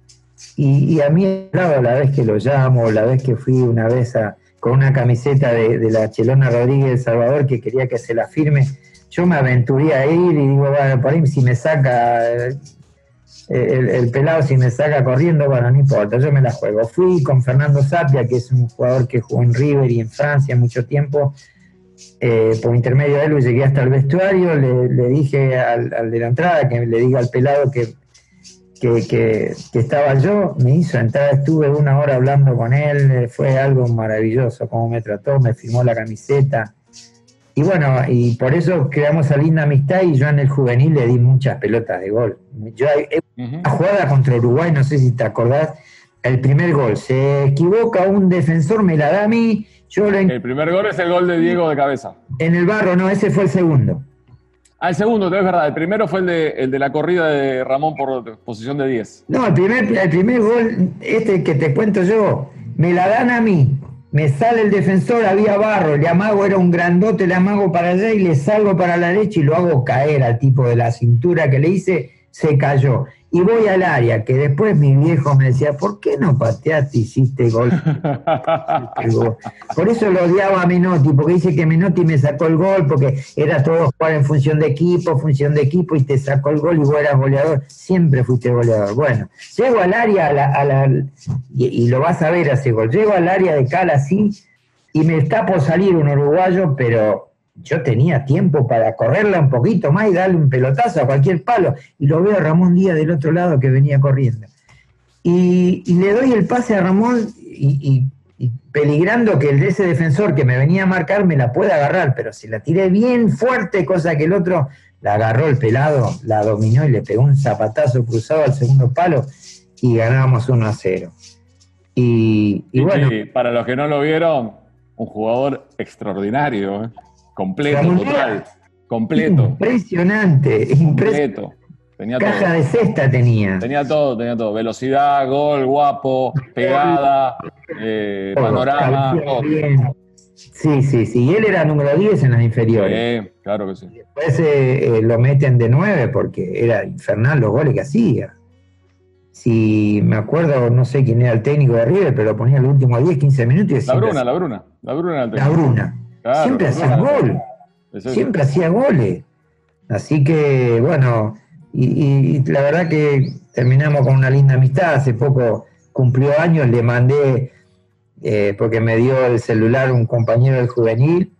y, a mí, la vez que lo llamo, la vez que fui una vez con una camiseta de, la Chelona Rodríguez Salvador que quería que se la firme, yo me aventuré a ir y digo, bueno, por ahí si me saca el, pelado si me saca corriendo, bueno, no importa, yo me la juego. Fui con Fernando Sapia, que es un jugador que jugó en River y en Francia mucho tiempo, eh, por intermedio de él llegué hasta el vestuario, le, dije al, de la entrada que le diga al pelado que, que, que, estaba yo, me hizo entrar, estuve una hora hablando con él, fue algo maravilloso, cómo me trató, me firmó la camiseta, y bueno, y por eso creamos esa linda amistad y yo en el juvenil le di muchas pelotas de gol. Yo una jugada contra Uruguay, no sé si te acordás, el primer gol, se equivoca un defensor, me la da a mí, yo
El primer gol es el gol de Diego de cabeza.
En el barro, no, ese fue el segundo.
Ah, el segundo, es verdad. El primero fue el de, el de la corrida de Ramón por posición de 10.
No, el primer, el primer gol, este que te cuento yo, me la dan a mí me sale el defensor, había barro, le amago era un grandote, le amago para allá y le salgo para la derecha y lo hago caer al tipo de la cintura que le hice, se cayó y voy al área, que después mi viejo me decía, ¿por qué no pateaste y hiciste gol? Por eso lo odiaba a Menotti, porque dice que Menotti me sacó el gol, porque era todo jugar en función de equipo, función de equipo, y te sacó el gol y vos eras goleador. Siempre fuiste goleador. Bueno, llego al área, a la, y, lo vas a ver ese gol, llego al área de Cala así, y me está por salir un uruguayo, pero yo tenía tiempo para correrla un poquito más y darle un pelotazo a cualquier palo. Y lo veo a Ramón Díaz del otro lado que venía corriendo. Y, le doy el pase a Ramón y, peligrando que el de ese defensor que me venía a marcar me la pueda agarrar, pero si la tiré bien fuerte, cosa que el otro la agarró el pelado, la dominó y le pegó un zapatazo cruzado al segundo palo y ganábamos 1 a 0.
Y, bueno. para los que no lo vieron, un jugador extraordinario. ¿eh? Completo, total. Completo.
Impresionante, completo. Tenía Caja de cesta tenía.
Tenía todo, tenía todo. Velocidad, gol, guapo, pegada, eh, panorama.
Sí, sí, sí. Y él era número 10 en las inferiores.
Sí, claro que sí.
después eh, eh, lo meten de 9 porque era infernal los goles que hacía. Si me acuerdo, no sé quién era el técnico de River, pero lo ponía el último 10, 15 minutos.
Y la Bruna, la Bruna. La Bruna
La Bruna siempre hacía gol. Siempre hacía goles. Así que, bueno, y, la verdad que terminamos con una linda amistad. Hace poco cumplió años, le mandé, eh, porque me dio el celular un compañero del juvenil,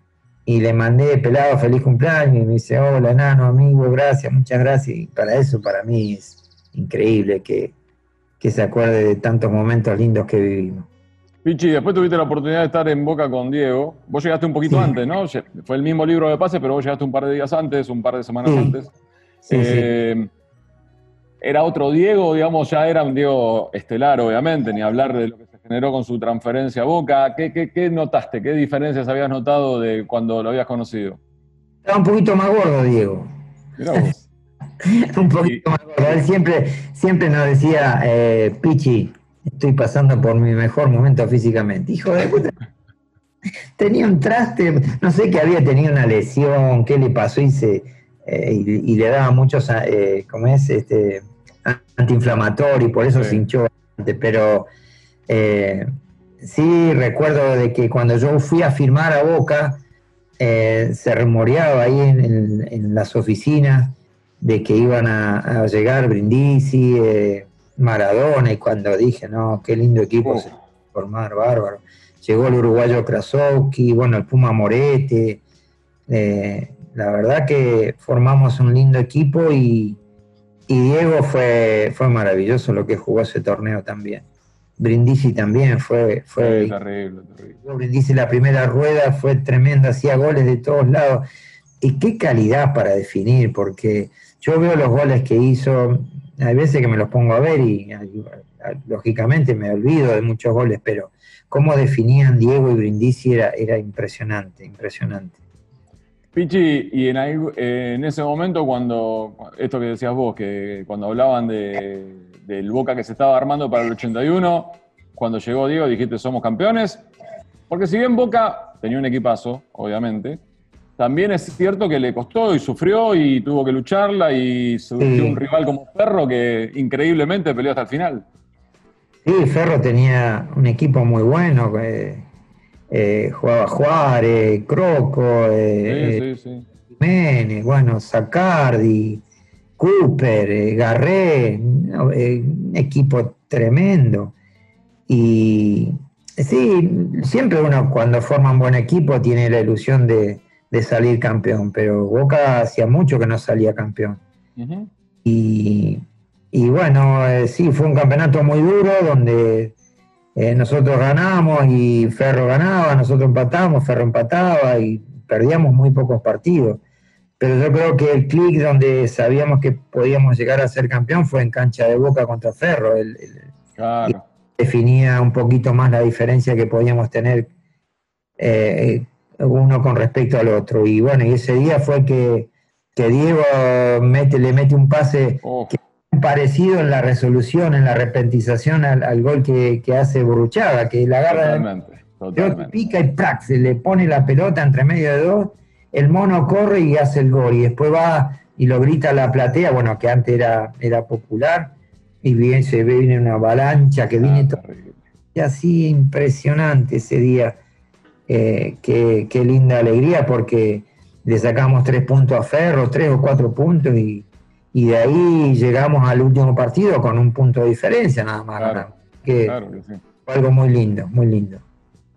y le mandé pelado feliz cumpleaños, y me dice, hola, enano, amigo, gracias, muchas gracias. Y para eso, para mí es increíble que, que se acuerde de tantos momentos lindos que vivimos.
Pichi, después tuviste la oportunidad de estar en Boca con Diego. Vos llegaste un poquito antes, ¿no? Fue el mismo libro de pase, pero vos llegaste un par de días antes, un par de semanas antes. Eh, era otro Diego, digamos, ya era un Diego estelar, obviamente, ni hablar de lo que se generó con su transferencia a Boca. ¿Qué, notaste? ¿Qué diferencias habías notado de cuando lo habías conocido?
Estaba un poquito más gordo, Diego. Mirá vos. un poquito más gordo. Él siempre, siempre nos decía, eh, Pichi, estoy pasando por mi mejor momento físicamente. Hijo de puta. Tenía un traste, no sé que había tenido una lesión, qué le pasó y, eh, y, le daba muchos, eh, ¿cómo es? Este, antiinflamatorio y por eso se hinchó pero eh, sí recuerdo de que cuando yo fui a firmar a Boca, eh, se remoreaba ahí en, las oficinas de que iban a, llegar Brindisi, Maradona y cuando dije, no, qué lindo equipo oh. se formar, bárbaro. Llegó el uruguayo Krasowski, bueno, el Puma Morete. Eh, la verdad que formamos un lindo equipo y, Diego fue, fue maravilloso lo que jugó ese torneo también. Brindisi también fue... fue terrible, terrible. Brindisi la primera rueda fue tremenda, hacía goles de todos lados. Y qué calidad para definir, porque yo veo los goles que hizo, hay veces que me los pongo a ver y lógicamente me olvido de muchos goles, pero cómo definían Diego y Brindisi era, era impresionante, impresionante.
Pichi, y en, ese momento cuando, esto que decías vos, que cuando hablaban de, del Boca que se estaba armando para el 81, cuando llegó Diego dijiste somos campeones, porque si bien Boca tenía un equipazo, obviamente, también es cierto que le costó y sufrió y tuvo que lucharla y surgió un rival como Ferro que increíblemente peleó hasta el final.
Sí, Ferro tenía un equipo muy bueno, eh, eh, jugaba Juárez, Croco, eh, Jiménez, bueno, Zacardi, Cooper, Garré, un equipo tremendo. Y sí, siempre uno cuando forma un buen equipo tiene la ilusión de, de salir campeón, pero Boca hacía mucho que no salía campeón. y, bueno, eh, sí, fue un campeonato muy duro donde eh, nosotros ganamos y Ferro ganaba, nosotros empatamos, Ferro empataba y perdíamos muy pocos partidos. Pero yo creo que el clic donde sabíamos que podíamos llegar a ser campeón fue en cancha de Boca contra Ferro. El, Definía un poquito más la diferencia que podíamos tener eh, uno con respecto al otro. Y bueno, y ese día fue que, Diego mete, le mete un pase oh. parecido en la resolución, en la repentización al, gol que, hace Boruchaga, que la agarra pica y ¡prac! se le pone la pelota entre medio de dos, el mono corre y hace el gol, y después va y lo grita a la platea, bueno, que antes era, era popular, y bien se ve viene una avalancha que ah, viene todo. Y así impresionante ese día. Eh, qué, qué, linda alegría porque le sacamos tres puntos a Ferro, tres o cuatro puntos y, de ahí llegamos al último partido con un punto de diferencia nada más. Claro, que, algo muy lindo, muy lindo.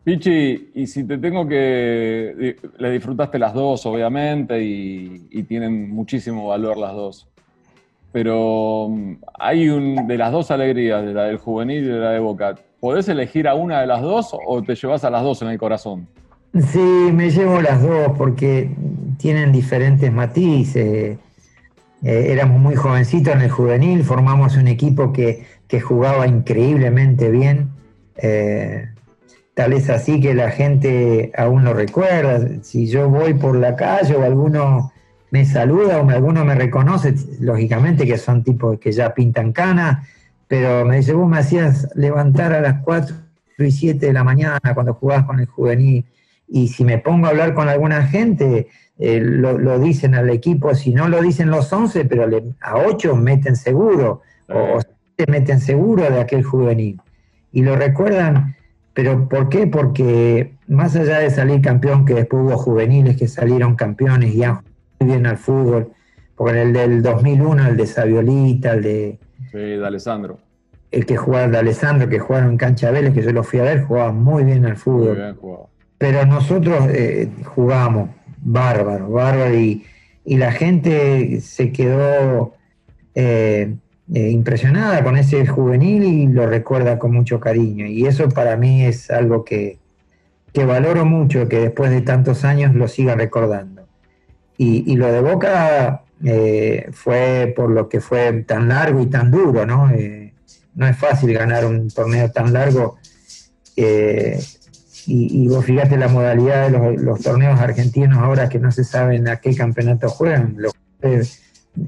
Pichi, y si te tengo que. Le disfrutaste las dos, obviamente, y, tienen muchísimo valor las dos. Pero mm, hay un, de las dos alegrías, de la del juvenil y de la de Boca. ¿Podés elegir a una de las dos o te llevas a las dos en el corazón?
Sí, me llevo las dos porque tienen diferentes matices. Eh, éramos muy jovencitos en el juvenil, formamos un equipo que, jugaba increíblemente bien. Eh, tal es así que la gente aún lo recuerda. Si yo voy por la calle o alguno me saluda o alguno me reconoce, lógicamente que son tipos que ya pintan cana, pero me dice, vos me hacías levantar a las 4 y 7 de la mañana cuando jugabas con el juvenil y si me pongo a hablar con alguna gente, eh, lo, dicen al equipo, si no lo dicen los 11, pero a 8 meten seguro, o, se meten seguro de aquel juvenil. Y lo recuerdan, pero ¿por qué? Porque más allá de salir campeón, que después hubo juveniles que salieron campeones y han bien al fútbol, porque en el del 2001, el de Saviolita, el de...
Sí, de Alessandro.
El que jugaba, de Alessandro, que jugaron en Cancha Vélez, que yo lo fui a ver, jugaba muy bien al fútbol. Muy bien jugado pero nosotros eh, jugamos bárbaro, bárbaro, y, la gente se quedó eh, eh, impresionada con ese juvenil y lo recuerda con mucho cariño. Y eso para mí es algo que, valoro mucho, que después de tantos años lo siga recordando. Y, lo de Boca fue por lo que fue tan largo y tan duro, ¿no? no es fácil ganar un torneo tan largo. Y, vos fíjate la modalidad de los, torneos argentinos ahora que no se saben a qué campeonato juegan. Los,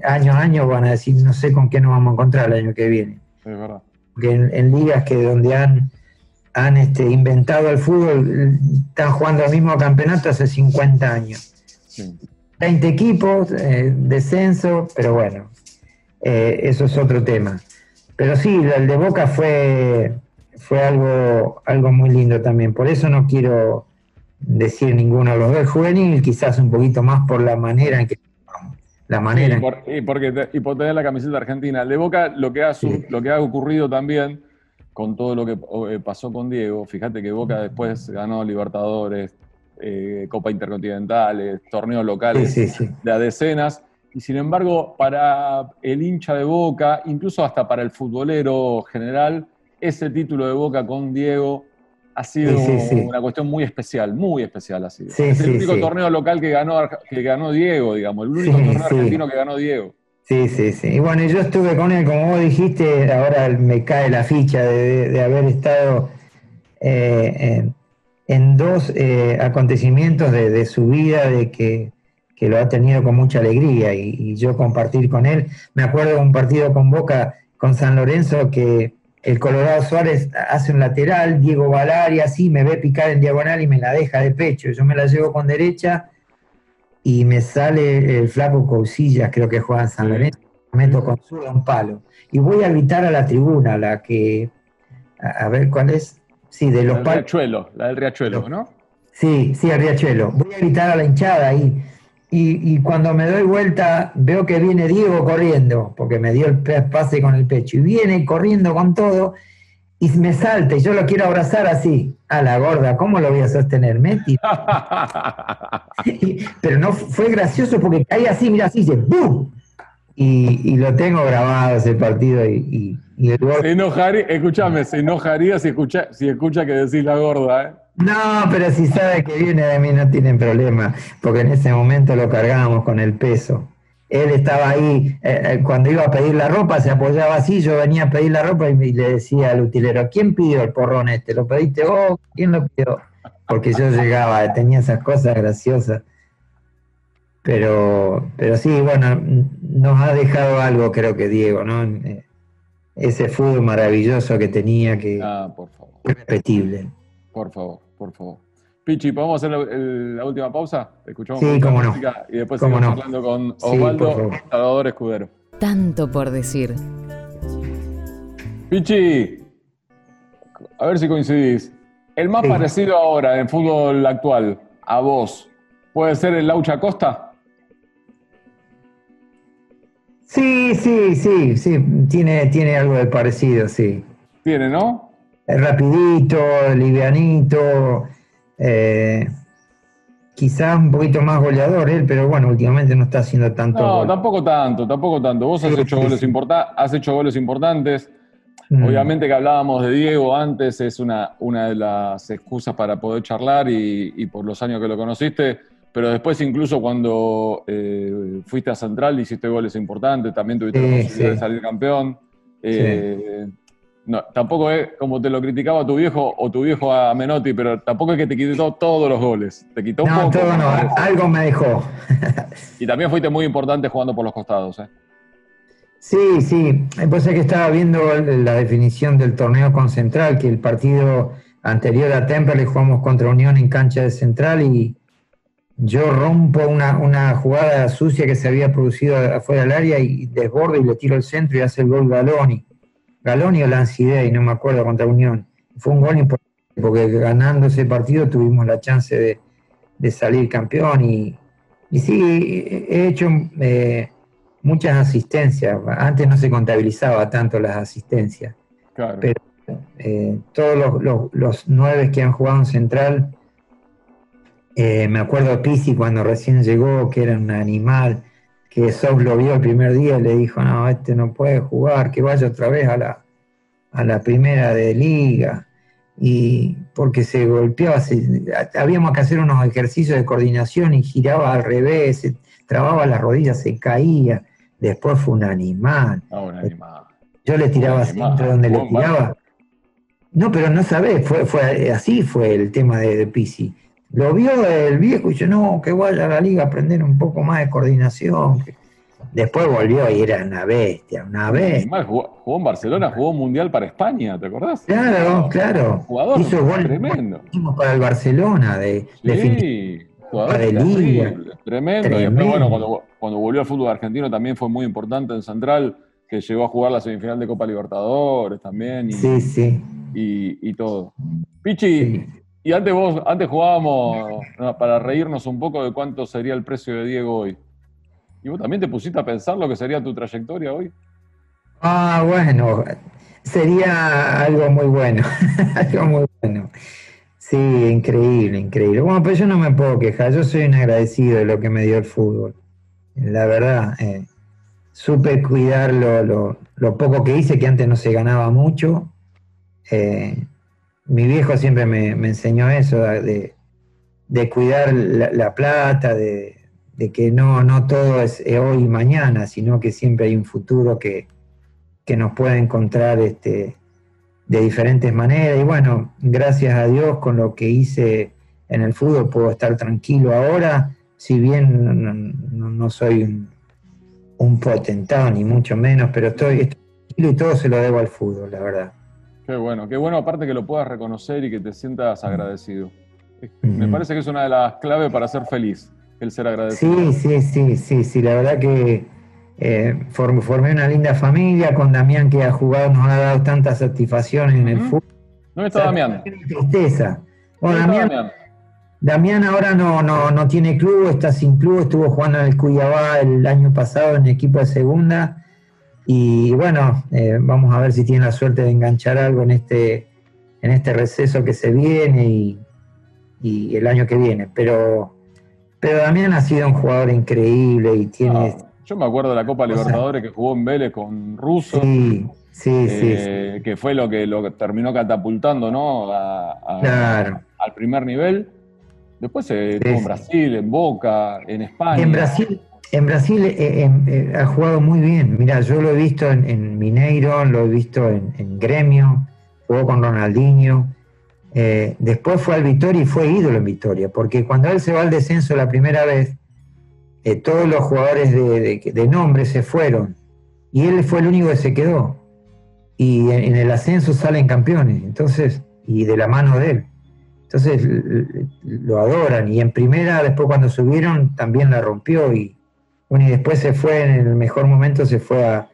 año a año van a decir, no sé con qué nos vamos a encontrar el año que viene. Es verdad. Porque en, ligas que donde han, han este, inventado el fútbol, están jugando el mismo campeonato hace 50 años. 20 equipos, eh, descenso, pero bueno, eh, eso es otro tema. Pero sí, el de Boca fue fue algo, algo muy lindo también. Por eso no quiero decir ninguno de los dos. juvenil, quizás un poquito más por la manera en que
la manera. y, porque y por tener la camiseta argentina. De Boca, lo que, ha, lo que ha ocurrido también con todo lo que eh, pasó con Diego, fíjate que Boca después ganó Libertadores, eh, Copa Intercontinentales, torneos locales de a decenas. Y sin embargo, para el hincha de Boca, incluso hasta para el futbolero general, ese título de Boca con Diego ha sido una cuestión muy especial, muy especial ha sido. es el único torneo local que ganó, que ganó Diego, digamos, el único torneo argentino que ganó Diego.
Sí, sí, sí. Y bueno, yo estuve con él, como vos dijiste, ahora me cae la ficha de, haber estado eh, en, dos eh, acontecimientos de, su vida, de que, lo ha tenido con mucha alegría y, y yo compartir con él. Me acuerdo de un partido con Boca, con San Lorenzo, que el Colorado Suárez hace un lateral, Diego Valari así, me ve picar en diagonal y me la deja de pecho. Yo me la llevo con derecha y me sale el flaco Cousillas, creo que juega en San Lorenzo, meto con su un palo. Y voy a gritar a la tribuna, la que, a, ver cuál es, sí, de los
palos. Riachuelo, la del Riachuelo, ¿no?
Sí, sí, el Riachuelo. Voy a gritar a la hinchada ahí. Y, cuando me doy vuelta veo que viene Diego corriendo, porque me dio el pase con el pecho, y viene corriendo con todo, y me salta, y yo lo quiero abrazar así, a la gorda, ¿cómo lo voy a sostener? Meti. Pero no fue gracioso porque caí así, mira así, dice, ¡bum! Y, lo tengo grabado ese partido y,
el Se enojaría, escúchame, se enojaría si escucha, si escucha que decís la gorda, ¿eh?
No, pero si sabe que viene de mí no tienen problema, porque en ese momento lo cargábamos con el peso. Él estaba ahí, eh, eh, cuando iba a pedir la ropa, se apoyaba así, yo venía a pedir la ropa y le decía al utilero, ¿quién pidió el porrón este? ¿Lo pediste vos? ¿Quién lo pidió? Porque yo llegaba, tenía esas cosas graciosas. Pero, pero sí, bueno, nos ha dejado algo, creo que Diego, ¿no? Ese fútbol maravilloso que tenía, que
ah, por favor.
repetible.
Por favor, por favor. Pichi, ¿podemos hacer la, última pausa?
Escuchamos sí, cómo no.
y después seguimos hablando con Osvaldo Salvador Escudero.
Tanto por decir.
Pichi, a ver si coincidís. El más parecido ahora en fútbol actual a vos, ¿puede ser el Laucha Costa?
Sí, sí, sí, sí, tiene, tiene algo de parecido, sí.
Tiene, ¿no?
Es rapidito, livianito, eh, quizás un poquito más goleador él, pero bueno, últimamente no está haciendo tanto.
No, tampoco tanto, tampoco tanto. Vos has, hecho goles has hecho goles importantes. Mm. Obviamente que hablábamos de Diego antes, es una, una de las excusas para poder charlar y, por los años que lo conociste, pero después incluso cuando eh, fuiste a Central hiciste goles importantes, también tuviste la posibilidad de salir campeón. Eh, no, tampoco es como te lo criticaba tu viejo o tu viejo a Menotti, pero tampoco es que te quitó todos los goles. Te quitó
no, todo no, algo me dejó.
y también fuiste muy importante jugando por los costados. ¿eh?
Sí, sí. Pues es que estaba viendo la definición del torneo con Central, que el partido anterior a Temperley jugamos contra Unión en cancha de Central y yo rompo una, una jugada sucia que se había producido afuera del área y desbordo y le tiro al centro y hace el gol Galoni. Galoni o Lancide, y no me acuerdo, contra Unión. Fue un gol importante porque ganando ese partido tuvimos la chance de, salir campeón y, y sí, he hecho... Eh, muchas asistencias. Antes no se contabilizaba tanto las asistencias. Pero eh, todos los, nueve que han jugado en Central, eh, me acuerdo de Pisi cuando recién llegó, que era un animal, que Sos lo vio el primer día y le dijo, no, este no puede jugar, que vaya otra vez a la, a la primera de liga. Y porque se golpeaba, habíamos que hacer unos ejercicios de coordinación y giraba al revés, se trababa las rodillas, se caía Después fue un animal. Ah, Yo le tiraba centro donde le tiraba. No, pero no sabés, fue, fue, así fue el tema de, de Pisi. Lo vio el viejo y dijo, no, que vaya a la liga a aprender un poco más de coordinación. Después volvió y era una bestia, una bestia.
jugó, en Barcelona, jugó mundial para España, ¿te acordás?
Claro, claro.
Jugador Hizo tremendo.
Para el Barcelona, de,
sí, jugador de liga. Tremendo. Y después, bueno, cuando, cuando volvió al fútbol argentino también fue muy importante en Central, que llegó a jugar la semifinal de Copa Libertadores también. Y,
sí, sí.
Y, todo. Pichi, y antes vos, antes jugábamos para reírnos un poco de cuánto sería el precio de Diego hoy. ¿Y vos también te pusiste a pensar lo que sería tu trayectoria hoy?
Ah, bueno, sería algo muy bueno, algo muy bueno. Sí, increíble, increíble. Bueno, pues yo no me puedo quejar, yo soy un agradecido de lo que me dio el fútbol la verdad. Eh, supe cuidar lo, poco que hice, que antes no se ganaba mucho. Eh, mi viejo siempre me, enseñó eso, de, cuidar la, plata, de, que no, no todo es hoy y mañana, sino que siempre hay un futuro que, nos puede encontrar este, de diferentes maneras. Y bueno, gracias a Dios con lo que hice en el fútbol puedo estar tranquilo ahora si bien no, soy un, potentado, ni mucho menos, pero estoy, tranquilo y todo se lo debo al fútbol, la verdad.
Qué bueno, qué bueno aparte que lo puedas reconocer y que te sientas agradecido. Me parece que es una de las claves para ser feliz, el ser agradecido.
Sí, sí, sí, sí, sí, la verdad que eh, formé una linda familia con Damián que ha jugado, nos ha dado tantas satisfacciones en el fútbol.
¿Dónde está Damián?
Tristeza. Bueno, Damián Damián ahora no, no, tiene club, está sin club, estuvo jugando en el Cuyabá el año pasado en equipo de segunda. Y bueno, eh, vamos a ver si tiene la suerte de enganchar algo en este, en este receso que se viene y, el año que viene. Pero, pero Damián ha sido un jugador increíble y tiene.
Ah, yo me acuerdo de la Copa Libertadores que jugó en Vélez con Russo.
Sí, sí,
eh, Que fue lo que lo terminó catapultando, ¿no? Al primer nivel. Después se en Brasil, en Boca, en España.
En Brasil, en Brasil eh, eh, ha jugado muy bien. Mira, yo lo he visto en, Mineiro, lo he visto en, Gremio, jugó con Ronaldinho. Eh, después fue al Vitoria y fue ídolo en Vitoria, porque cuando él se va al descenso la primera vez, todos los jugadores de, nombre se fueron y él fue el único que se quedó. Y en, en el ascenso salen campeones, entonces, y de la mano de él. Entonces lo adoran y en primera, después cuando subieron, también la rompió y, bueno, y después se fue, en el mejor momento se fue a,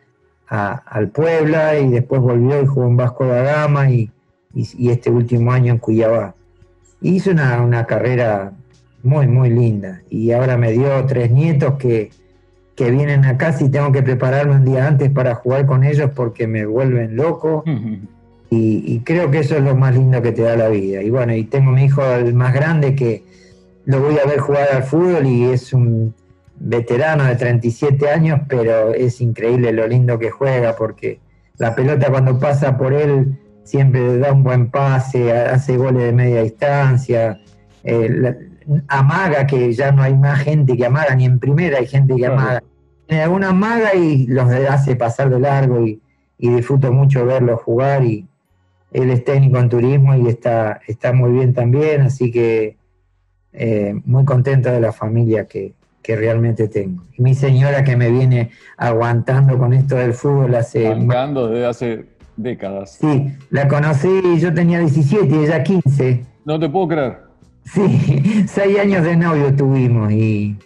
al Puebla y después volvió y jugó en Vasco da Gama y, este último año en Cuyabá. Hizo una, una, carrera muy, muy linda y ahora me dio tres nietos que, que vienen acá si tengo que prepararme un día antes para jugar con ellos porque me vuelven loco. Y, creo que eso es lo más lindo que te da la vida. Y bueno, y tengo mi hijo el más grande que lo voy a ver jugar al fútbol y es un veterano de 37 años, pero es increíble lo lindo que juega porque la pelota cuando pasa por él siempre da un buen pase, hace goles de media distancia, eh, amaga que ya no hay más gente que amaga, ni en primera hay gente que amaga. Tiene alguna amaga y los hace pasar de largo y, y disfruto mucho verlo jugar y, él es técnico en turismo y está, está muy bien también, así que eh, muy contento de la familia que, realmente tengo. Y mi señora que me viene aguantando con esto del fútbol hace...
Aguantando desde hace décadas.
Sí, la conocí, yo tenía 17 y ella 15.
No te puedo creer.
Sí, seis años de novio tuvimos y,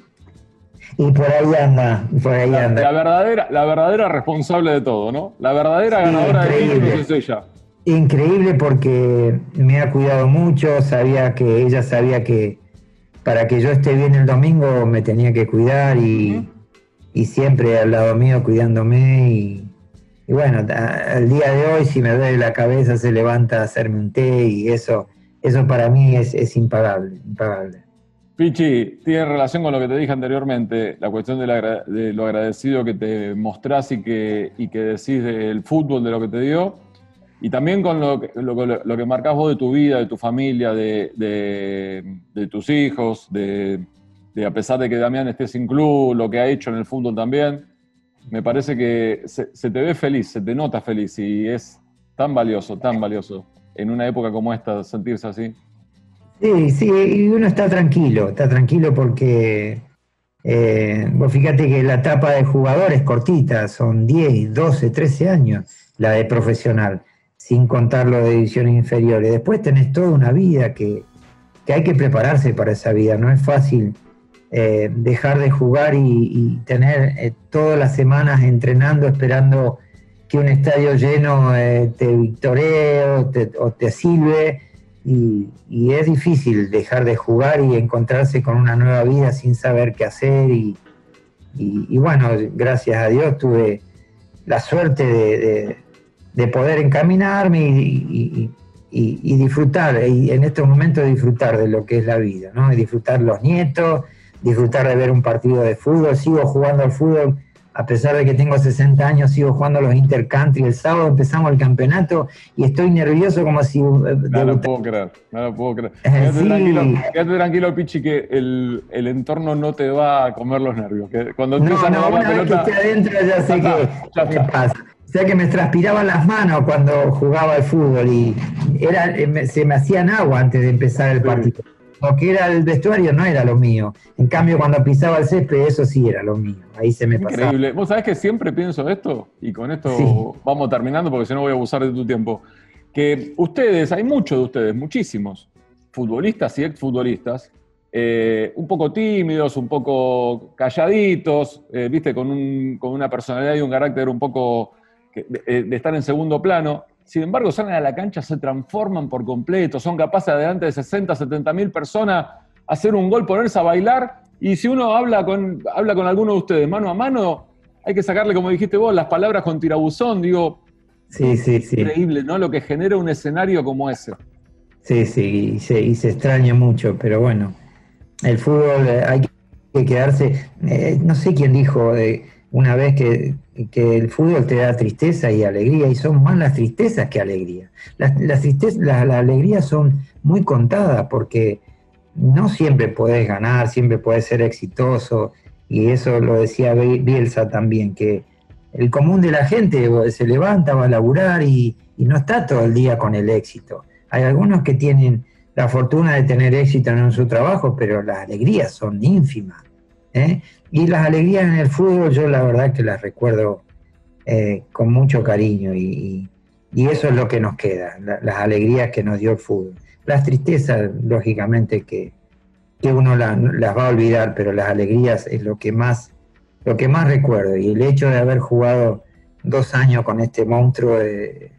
y por ahí anda, por ahí anda.
La, verdadera, la verdadera responsable de todo, ¿no? La verdadera ganadora de títulos es ella.
Increíble porque me ha cuidado mucho, sabía que ella sabía que para que yo esté bien el domingo me tenía que cuidar y, siempre al lado mío cuidándome y, bueno, al día de hoy si me duele la cabeza se levanta a hacerme un té y eso, eso para mí es, impagable, impagable.
Pichi, tiene relación con lo que te dije anteriormente, la cuestión de, lo agradecido que te mostrás y que, y que decís del fútbol, de lo que te dio y también con lo que, lo, que marcás vos de tu vida, de tu familia, de, tus hijos, de, a pesar de que Damián esté sin club, lo que ha hecho en el fútbol también, me parece que se, te ve feliz, se te nota feliz y es tan valioso, tan valioso en una época como esta sentirse así.
Sí, sí, y uno está tranquilo, está tranquilo porque eh, vos fíjate que la etapa de jugador es cortita, son 10, 12, 13 años la de profesional sin contar lo de divisiones inferiores. Después tenés toda una vida que, hay que prepararse para esa vida, no es fácil eh, dejar de jugar y, tener eh, todas las semanas entrenando, esperando que un estadio lleno eh, te victoree o te, o te silbe. Y, es difícil dejar de jugar y encontrarse con una nueva vida sin saber qué hacer. Y, bueno, gracias a Dios tuve la suerte de poder encaminarme y, disfrutar, y en estos momentos disfrutar de lo que es la vida, ¿no? Y disfrutar los nietos, disfrutar de ver un partido de fútbol, sigo jugando al fútbol, a pesar de que tengo 60 años, sigo jugando los intercountry, el sábado empezamos el campeonato y estoy nervioso como si...
Eh, no lo puedo creer, no lo puedo creer. Eh, quédate, tranquilo, quédate tranquilo, Pichi, que el, el, entorno no te va a comer los nervios. Que cuando
no, no, una vez que esté adentro ya sé qué pasa. O sea que me transpiraban las manos cuando jugaba al fútbol y era, eh, se me hacían agua antes de empezar el partido. Lo que era el vestuario no era lo mío. En cambio, cuando pisaba el césped, eso sí era lo mío. Ahí se me pasaba.
Increíble. Vos sabés que siempre pienso esto, y con esto vamos terminando porque si no voy a abusar de tu tiempo. Que ustedes, hay muchos de ustedes, muchísimos, futbolistas y exfutbolistas, eh, un poco tímidos, un poco calladitos, eh, viste, con, un, con una personalidad y un carácter un poco eh, de, estar en segundo plano. Sin embargo, salen a la cancha, se transforman por completo, son capaces delante de 60, 70 mil personas hacer un gol, ponerse a bailar. Y si uno habla con, habla con alguno de ustedes mano a mano, hay que sacarle, como dijiste vos, las palabras con tirabuzón. Digo,
sí, sí, sí.
increíble, ¿no? Lo que genera un escenario como ese.
Sí, sí, y se, extraña mucho, pero bueno, el fútbol eh, hay que quedarse. Eh, no sé quién dijo una vez que el fútbol te da tristeza y alegría, y son más las tristezas que alegría. Las, las, las, alegrías son muy contadas porque no siempre puedes ganar, siempre puedes ser exitoso, y eso lo decía Bielsa también, que el común de la gente se levanta, va a laburar y, no está todo el día con el éxito. Hay algunos que tienen la fortuna de tener éxito en su trabajo, pero las alegrías son ínfimas. ¿Eh? Y las alegrías en el fútbol yo la verdad que las recuerdo eh, con mucho cariño y, eso es lo que nos queda, las alegrías que nos dio el fútbol. las tristezas, lógicamente, que, uno las va a olvidar, pero las alegrías es lo que más, lo que más recuerdo. Y el hecho de haber jugado dos años con este monstruo, eh,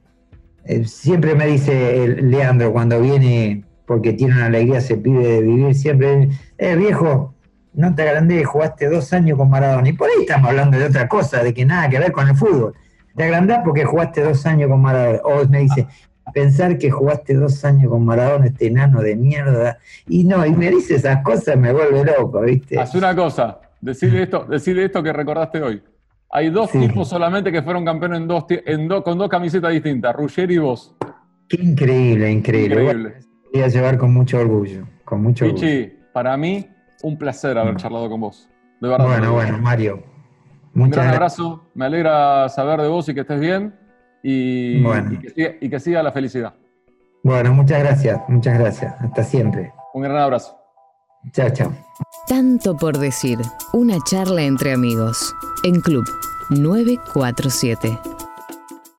siempre me dice Leandro cuando viene, porque tiene una alegría, se pide de vivir, siempre, eh, viejo, no te agrandé, jugaste dos años con Maradona. Y por ahí estamos hablando de otra cosa, de que nada que ver con el fútbol. Te agrandás porque jugaste dos años con Maradona. O me dice, pensar que jugaste dos años con Maradona, este enano de mierda. Y no, y me dice esas cosas, me vuelve loco, ¿viste?
Haz una cosa, decirle esto, decirle esto que recordaste hoy. Hay dos tipos solamente que fueron campeones en dos, en con dos camisetas distintas, Ruggeri y vos.
Qué increíble, increíble. increíble. voy a llevar con mucho orgullo, con mucho
orgullo. para mí, un placer haber charlado con vos.
De verdad. Bueno, bueno, Mario.
Un gran abrazo, me alegra saber de vos y que estés bien y, y, que siga, la felicidad.
Bueno, muchas gracias, muchas gracias. Hasta siempre.
Un gran abrazo.
Chao, chao.
Tanto por decir, una charla entre amigos en Club 947.